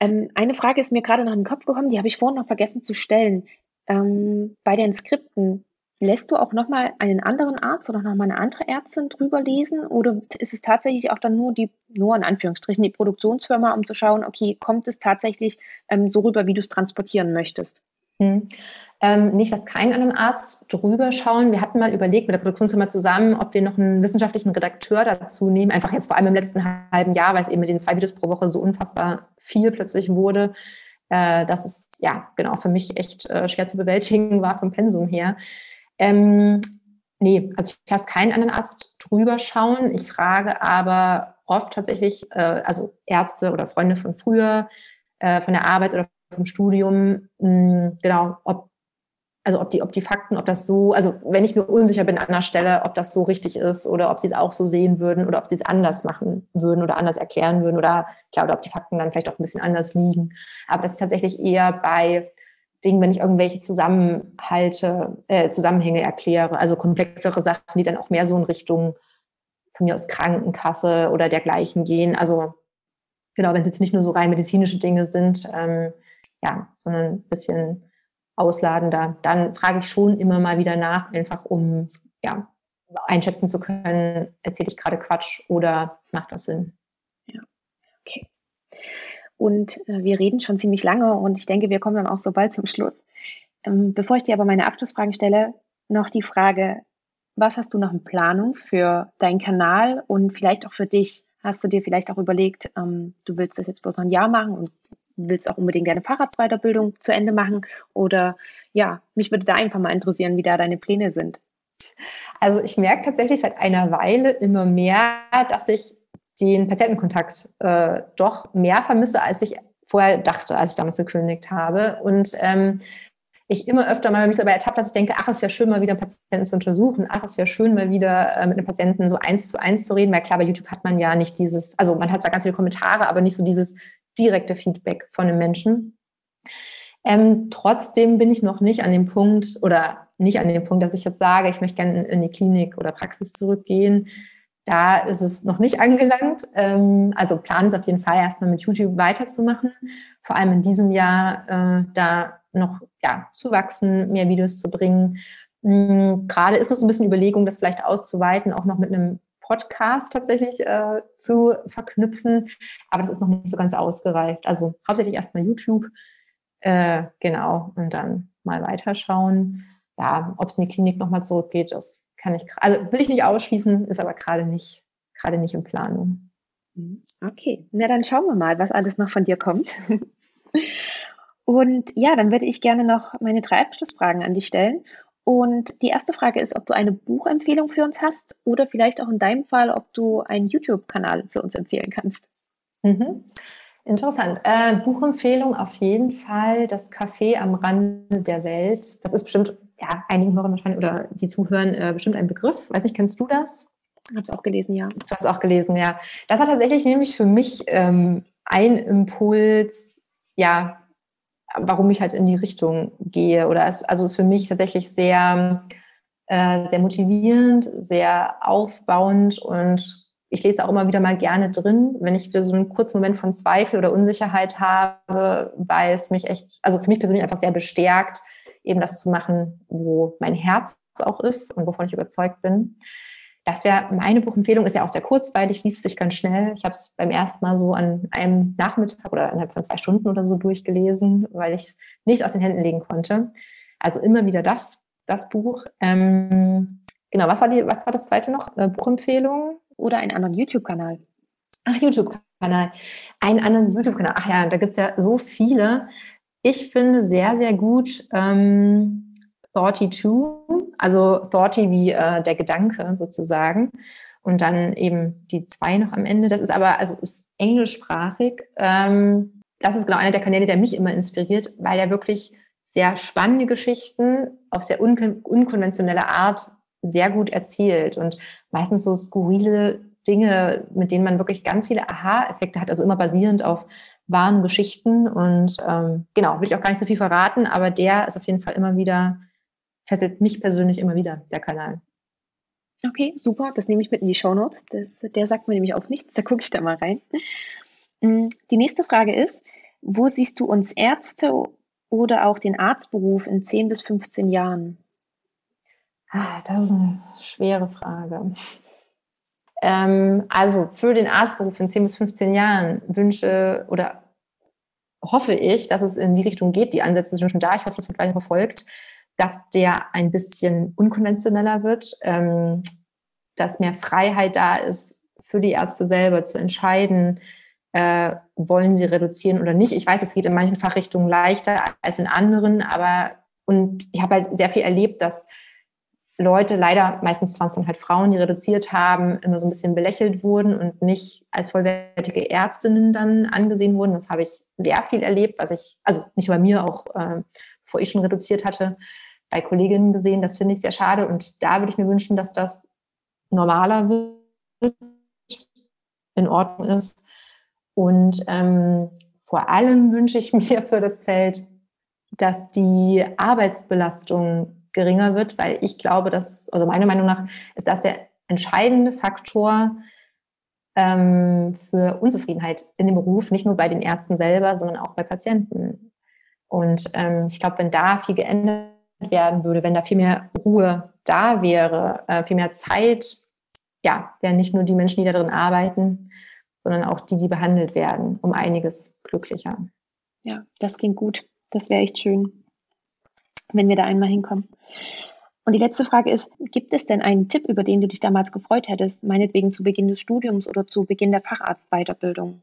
Ähm, eine Frage ist mir gerade noch in den Kopf gekommen, die habe ich vorhin noch vergessen zu stellen. Ähm, bei den Skripten, lässt du auch nochmal einen anderen Arzt oder nochmal eine andere Ärztin drüber lesen? Oder ist es tatsächlich auch dann nur die, nur in Anführungsstrichen, die Produktionsfirma, um zu schauen, okay, kommt es tatsächlich ähm, so rüber, wie du es transportieren möchtest? Hm. Ähm, nicht, dass keinen anderen Arzt drüber schauen. Wir hatten mal überlegt mit der Produktionsfirma zusammen, ob wir noch einen wissenschaftlichen Redakteur dazu nehmen. Einfach jetzt vor allem im letzten halben Jahr, weil es eben mit den zwei Videos pro Woche so unfassbar viel plötzlich wurde, äh, dass es ja genau für mich echt äh, schwer zu bewältigen war vom Pensum her. Ähm, nee, also ich lasse keinen anderen Arzt drüber schauen. Ich frage aber oft tatsächlich, äh, also Ärzte oder Freunde von früher, äh, von der Arbeit oder vom Studium, mh, genau, ob also ob die, ob die Fakten, ob das so, also wenn ich mir unsicher bin an der Stelle, ob das so richtig ist oder ob sie es auch so sehen würden oder ob sie es anders machen würden oder anders erklären würden oder klar, oder ob die Fakten dann vielleicht auch ein bisschen anders liegen. Aber das ist tatsächlich eher bei Dingen, wenn ich irgendwelche Zusammenhalte, äh, Zusammenhänge erkläre, also komplexere Sachen, die dann auch mehr so in Richtung von mir aus Krankenkasse oder dergleichen gehen. Also genau, wenn es jetzt nicht nur so rein medizinische Dinge sind, ähm, ja, sondern ein bisschen ausladender, dann frage ich schon immer mal wieder nach, einfach um ja, einschätzen zu können, erzähle ich gerade Quatsch oder macht das Sinn. Ja, okay. Und äh, wir reden schon ziemlich lange und ich denke, wir kommen dann auch so bald zum Schluss. Ähm, bevor ich dir aber meine Abschlussfragen stelle, noch die Frage, was hast du noch in Planung für deinen Kanal und vielleicht auch für dich? Hast du dir vielleicht auch überlegt, ähm, du willst das jetzt bloß noch ein Jahr machen und willst auch unbedingt deine Fahrradsweiterbildung zu Ende machen? Oder ja, mich würde da einfach mal interessieren, wie da deine Pläne sind. Also ich merke tatsächlich seit einer Weile immer mehr, dass ich den Patientenkontakt äh, doch mehr vermisse, als ich vorher dachte, als ich damals gekündigt habe. Und ähm, ich immer öfter mal mich dabei ertappt, dass ich denke, ach, es wäre schön, mal wieder einen Patienten zu untersuchen, ach, es wäre schön, mal wieder äh, mit einem Patienten so eins zu eins zu reden, weil klar, bei YouTube hat man ja nicht dieses, also man hat zwar ganz viele Kommentare, aber nicht so dieses direkte Feedback von einem Menschen. Ähm, trotzdem bin ich noch nicht an dem Punkt oder nicht an dem Punkt, dass ich jetzt sage, ich möchte gerne in die Klinik oder Praxis zurückgehen. Da ist es noch nicht angelangt. Ähm, also Plan ist auf jeden Fall erstmal mit YouTube weiterzumachen. Vor allem in diesem Jahr äh, da noch ja, zu wachsen, mehr Videos zu bringen. Mhm, gerade ist noch so ein bisschen Überlegung, das vielleicht auszuweiten, auch noch mit einem Podcast tatsächlich äh, zu verknüpfen. Aber das ist noch nicht so ganz ausgereift. Also hauptsächlich erstmal YouTube. Äh, genau. Und dann mal weiterschauen. Ja, ob es in die Klinik nochmal zurückgeht, das kann ich, also will ich nicht ausschließen, ist aber gerade nicht, gerade nicht in Planung. Mhm. Okay, na dann schauen wir mal, was alles noch von dir kommt. Und ja, dann würde ich gerne noch meine drei Abschlussfragen an dich stellen. Und die erste Frage ist, ob du eine Buchempfehlung für uns hast oder vielleicht auch in deinem Fall, ob du einen YouTube-Kanal für uns empfehlen kannst. Mhm. Interessant. Äh, Buchempfehlung auf jeden Fall das Café am Rande der Welt. Das ist bestimmt, ja, einigen Hörern wahrscheinlich oder die zuhören, äh, bestimmt ein Begriff. Weiß nicht, kennst du das? Ich habe es auch gelesen, ja. Du hast auch gelesen, ja. Das hat tatsächlich nämlich für mich ähm, ein Impuls, ja, warum ich halt in die Richtung gehe. Oder es, also ist für mich tatsächlich sehr, äh, sehr motivierend, sehr aufbauend und ich lese auch immer wieder mal gerne drin, wenn ich so einen kurzen Moment von Zweifel oder Unsicherheit habe, weil es mich echt, also für mich persönlich einfach sehr bestärkt, eben das zu machen, wo mein Herz auch ist und wovon ich überzeugt bin. Das wäre meine Buchempfehlung, ist ja auch sehr kurzweilig, liest sich ganz schnell. Ich habe es beim ersten Mal so an einem Nachmittag oder innerhalb von zwei Stunden oder so durchgelesen, weil ich es nicht aus den Händen legen konnte. Also immer wieder das, das Buch. Ähm, genau, was war, die, was war das zweite noch? Äh, Buchempfehlung? Oder einen anderen YouTube-Kanal. Ach, YouTube-Kanal. Einen anderen YouTube-Kanal. Ach ja, da gibt es ja so viele. Ich finde sehr, sehr gut ähm, 32 also Thoughty wie äh, der Gedanke sozusagen. und dann eben die zwei noch am Ende. Das ist aber, also ist englischsprachig. Ähm, das ist genau einer der Kanäle, der mich immer inspiriert, weil er wirklich sehr spannende Geschichten auf sehr un unkonventionelle Art sehr gut erzählt und meistens so skurrile Dinge, mit denen man wirklich ganz viele Aha-Effekte hat, also immer basierend auf wahren Geschichten. Und ähm, genau, will ich auch gar nicht so viel verraten, aber der ist auf jeden Fall immer wieder, fesselt mich persönlich immer wieder, der Kanal. Okay, super. Das nehme ich mit in die Show Notes. der sagt mir nämlich auch nichts. Da gucke ich da mal rein. Mm, die nächste Frage ist, wo siehst du uns Ärzte oder auch den Arztberuf in 10 bis 15 Jahren? Ah, das ist eine schwere Frage. Ähm, also für den Arztberuf in 10 bis 15 Jahren wünsche oder hoffe ich, dass es in die Richtung geht. Die Ansätze sind schon da. Ich hoffe, es wird weiter verfolgt, dass der ein bisschen unkonventioneller wird, ähm, dass mehr Freiheit da ist für die Ärzte selber zu entscheiden, äh, wollen sie reduzieren oder nicht. Ich weiß, es geht in manchen Fachrichtungen leichter als in anderen, aber und ich habe halt sehr viel erlebt, dass Leute, leider meistens waren es dann halt Frauen, die reduziert haben, immer so ein bisschen belächelt wurden und nicht als vollwertige Ärztinnen dann angesehen wurden. Das habe ich sehr viel erlebt, was ich, also nicht bei mir, auch äh, bevor ich schon reduziert hatte, bei Kolleginnen gesehen. Das finde ich sehr schade und da würde ich mir wünschen, dass das normaler wird, in Ordnung ist. Und ähm, vor allem wünsche ich mir für das Feld, dass die Arbeitsbelastung geringer wird, weil ich glaube, dass, also meiner Meinung nach, ist das der entscheidende Faktor ähm, für Unzufriedenheit in dem Beruf, nicht nur bei den Ärzten selber, sondern auch bei Patienten. Und ähm, ich glaube, wenn da viel geändert werden würde, wenn da viel mehr Ruhe da wäre, äh, viel mehr Zeit, ja, wären nicht nur die Menschen, die da drin arbeiten, sondern auch die, die behandelt werden, um einiges glücklicher. Ja, das klingt gut. Das wäre echt schön wenn wir da einmal hinkommen. Und die letzte Frage ist, gibt es denn einen Tipp, über den du dich damals gefreut hättest, meinetwegen zu Beginn des Studiums oder zu Beginn der Facharztweiterbildung?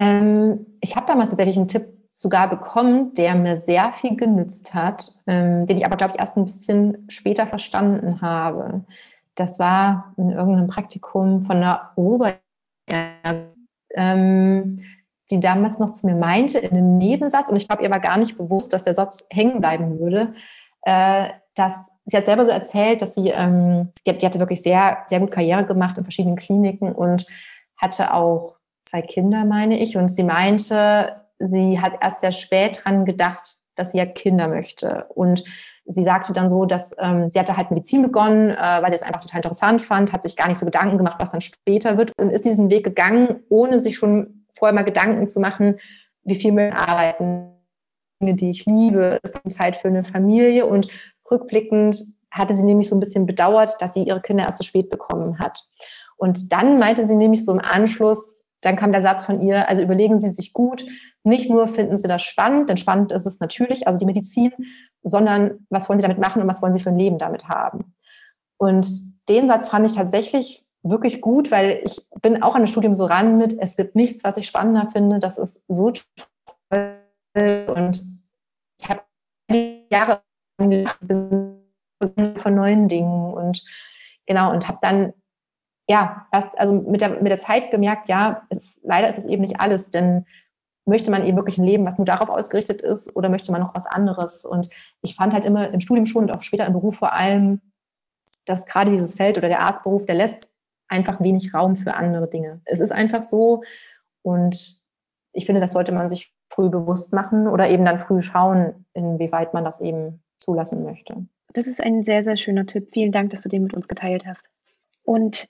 Ähm, ich habe damals tatsächlich einen Tipp sogar bekommen, der mir sehr viel genützt hat, ähm, den ich aber, glaube ich, erst ein bisschen später verstanden habe. Das war in irgendeinem Praktikum von einer Oberärztin. Ähm, die damals noch zu mir meinte in einem Nebensatz, und ich glaube, ihr war gar nicht bewusst, dass der Satz hängen bleiben würde, äh, dass sie hat selber so erzählt, dass sie, ähm, die, die, hatte wirklich sehr, sehr gut Karriere gemacht in verschiedenen Kliniken und hatte auch zwei Kinder, meine ich. Und sie meinte, sie hat erst sehr spät dran gedacht, dass sie ja Kinder möchte. Und sie sagte dann so, dass ähm, sie hatte halt Medizin begonnen, äh, weil sie es einfach total interessant fand, hat sich gar nicht so Gedanken gemacht, was dann später wird und ist diesen Weg gegangen, ohne sich schon vorher mal Gedanken zu machen, wie viel wir arbeiten, Dinge, die ich liebe, ist Zeit für eine Familie und rückblickend hatte sie nämlich so ein bisschen bedauert, dass sie ihre Kinder erst so spät bekommen hat. Und dann meinte sie nämlich so im Anschluss, dann kam der Satz von ihr, also überlegen Sie sich gut, nicht nur finden Sie das spannend, denn spannend ist es natürlich, also die Medizin, sondern was wollen Sie damit machen und was wollen Sie für ein Leben damit haben. Und den Satz fand ich tatsächlich wirklich gut, weil ich bin auch an das Studium so ran mit, es gibt nichts, was ich spannender finde. Das ist so toll. Und ich habe Jahre von neuen Dingen und genau und habe dann ja erst also mit der, mit der Zeit gemerkt, ja, es, leider ist es eben nicht alles, denn möchte man eben wirklich ein Leben, was nur darauf ausgerichtet ist oder möchte man noch was anderes? Und ich fand halt immer im Studium schon und auch später im Beruf vor allem, dass gerade dieses Feld oder der Arztberuf, der lässt einfach wenig Raum für andere Dinge. Es ist einfach so und ich finde, das sollte man sich früh bewusst machen oder eben dann früh schauen, inwieweit man das eben zulassen möchte. Das ist ein sehr, sehr schöner Tipp. Vielen Dank, dass du den mit uns geteilt hast. Und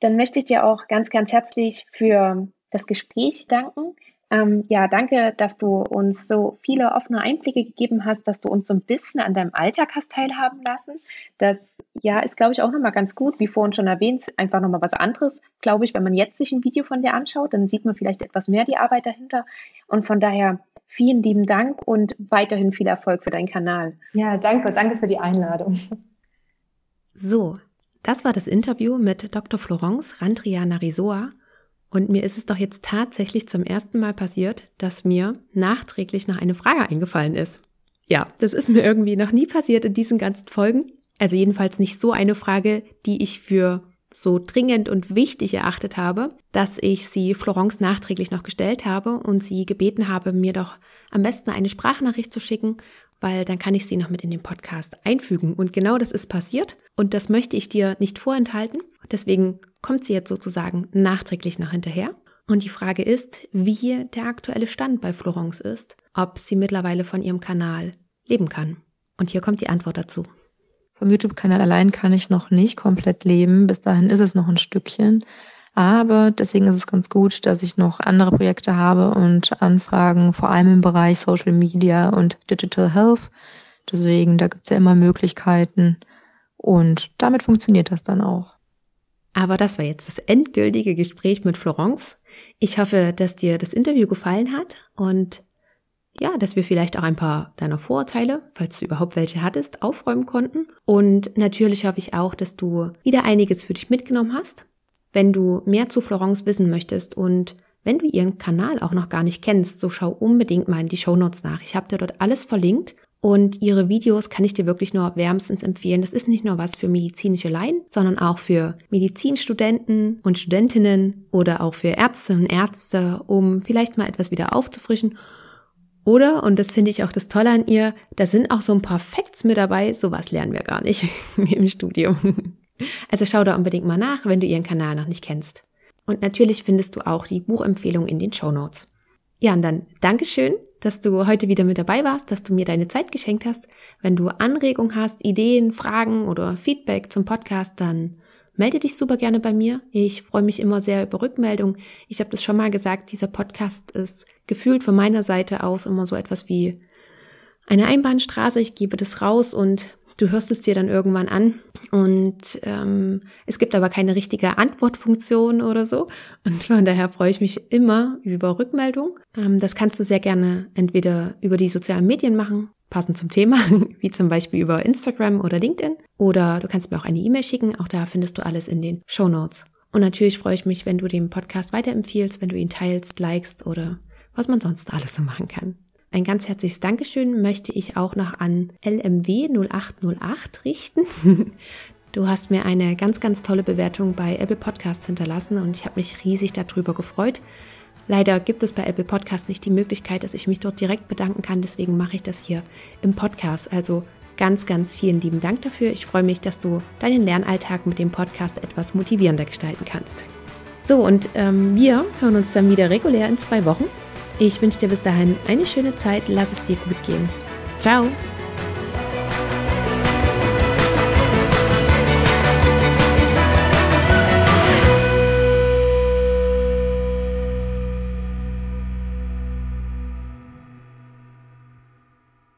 dann möchte ich dir auch ganz, ganz herzlich für das Gespräch danken. Ähm, ja, danke, dass du uns so viele offene Einblicke gegeben hast, dass du uns so ein bisschen an deinem Alltag hast teilhaben lassen. Das ja ist, glaube ich, auch nochmal ganz gut, wie vorhin schon erwähnt, einfach nochmal was anderes. Glaube ich, wenn man jetzt sich ein Video von dir anschaut, dann sieht man vielleicht etwas mehr die Arbeit dahinter. Und von daher vielen lieben Dank und weiterhin viel Erfolg für deinen Kanal. Ja, danke, danke für die Einladung. So, das war das Interview mit Dr. Florence Randriana Risoa und mir ist es doch jetzt tatsächlich zum ersten Mal passiert, dass mir nachträglich noch eine Frage eingefallen ist. Ja, das ist mir irgendwie noch nie passiert in diesen ganzen Folgen. Also jedenfalls nicht so eine Frage, die ich für so dringend und wichtig erachtet habe, dass ich sie Florence nachträglich noch gestellt habe und sie gebeten habe, mir doch am besten eine Sprachnachricht zu schicken, weil dann kann ich sie noch mit in den Podcast einfügen. Und genau das ist passiert und das möchte ich dir nicht vorenthalten. Deswegen kommt sie jetzt sozusagen nachträglich noch hinterher. Und die Frage ist, wie der aktuelle Stand bei Florence ist, ob sie mittlerweile von ihrem Kanal leben kann. Und hier kommt die Antwort dazu. Vom YouTube-Kanal allein kann ich noch nicht komplett leben. Bis dahin ist es noch ein Stückchen. Aber deswegen ist es ganz gut, dass ich noch andere Projekte habe und Anfragen, vor allem im Bereich Social Media und Digital Health. Deswegen, da gibt es ja immer Möglichkeiten. Und damit funktioniert das dann auch. Aber das war jetzt das endgültige Gespräch mit Florence. Ich hoffe, dass dir das Interview gefallen hat und ja, dass wir vielleicht auch ein paar deiner Vorurteile, falls du überhaupt welche hattest, aufräumen konnten. Und natürlich hoffe ich auch, dass du wieder einiges für dich mitgenommen hast. Wenn du mehr zu Florence wissen möchtest und wenn du ihren Kanal auch noch gar nicht kennst, so schau unbedingt mal in die Show Notes nach. Ich habe dir dort alles verlinkt und ihre Videos kann ich dir wirklich nur wärmstens empfehlen. Das ist nicht nur was für medizinische Laien, sondern auch für Medizinstudenten und Studentinnen oder auch für Ärztinnen und Ärzte, um vielleicht mal etwas wieder aufzufrischen oder, und das finde ich auch das Tolle an ihr, da sind auch so ein paar Facts mit dabei, sowas lernen wir gar nicht im Studium. Also schau da unbedingt mal nach, wenn du ihren Kanal noch nicht kennst. Und natürlich findest du auch die Buchempfehlung in den Show Notes. Ja, und dann Dankeschön, dass du heute wieder mit dabei warst, dass du mir deine Zeit geschenkt hast. Wenn du Anregungen hast, Ideen, Fragen oder Feedback zum Podcast, dann melde dich super gerne bei mir. Ich freue mich immer sehr über Rückmeldungen. Ich habe das schon mal gesagt, dieser Podcast ist gefühlt von meiner Seite aus immer so etwas wie eine Einbahnstraße. Ich gebe das raus und du hörst es dir dann irgendwann an. Und ähm, es gibt aber keine richtige Antwortfunktion oder so. Und von daher freue ich mich immer über Rückmeldung. Ähm, das kannst du sehr gerne entweder über die sozialen Medien machen, passend zum Thema, wie zum Beispiel über Instagram oder LinkedIn. Oder du kannst mir auch eine E-Mail schicken, auch da findest du alles in den Show Notes. Und natürlich freue ich mich, wenn du den Podcast weiterempfiehlst, wenn du ihn teilst, likest oder was man sonst alles so machen kann. Ein ganz herzliches Dankeschön möchte ich auch noch an LMW 0808 richten. Du hast mir eine ganz, ganz tolle Bewertung bei Apple Podcasts hinterlassen und ich habe mich riesig darüber gefreut. Leider gibt es bei Apple Podcast nicht die Möglichkeit, dass ich mich dort direkt bedanken kann. Deswegen mache ich das hier im Podcast. Also ganz, ganz vielen lieben Dank dafür. Ich freue mich, dass du deinen Lernalltag mit dem Podcast etwas motivierender gestalten kannst. So, und ähm, wir hören uns dann wieder regulär in zwei Wochen. Ich wünsche dir bis dahin eine schöne Zeit. Lass es dir gut gehen. Ciao!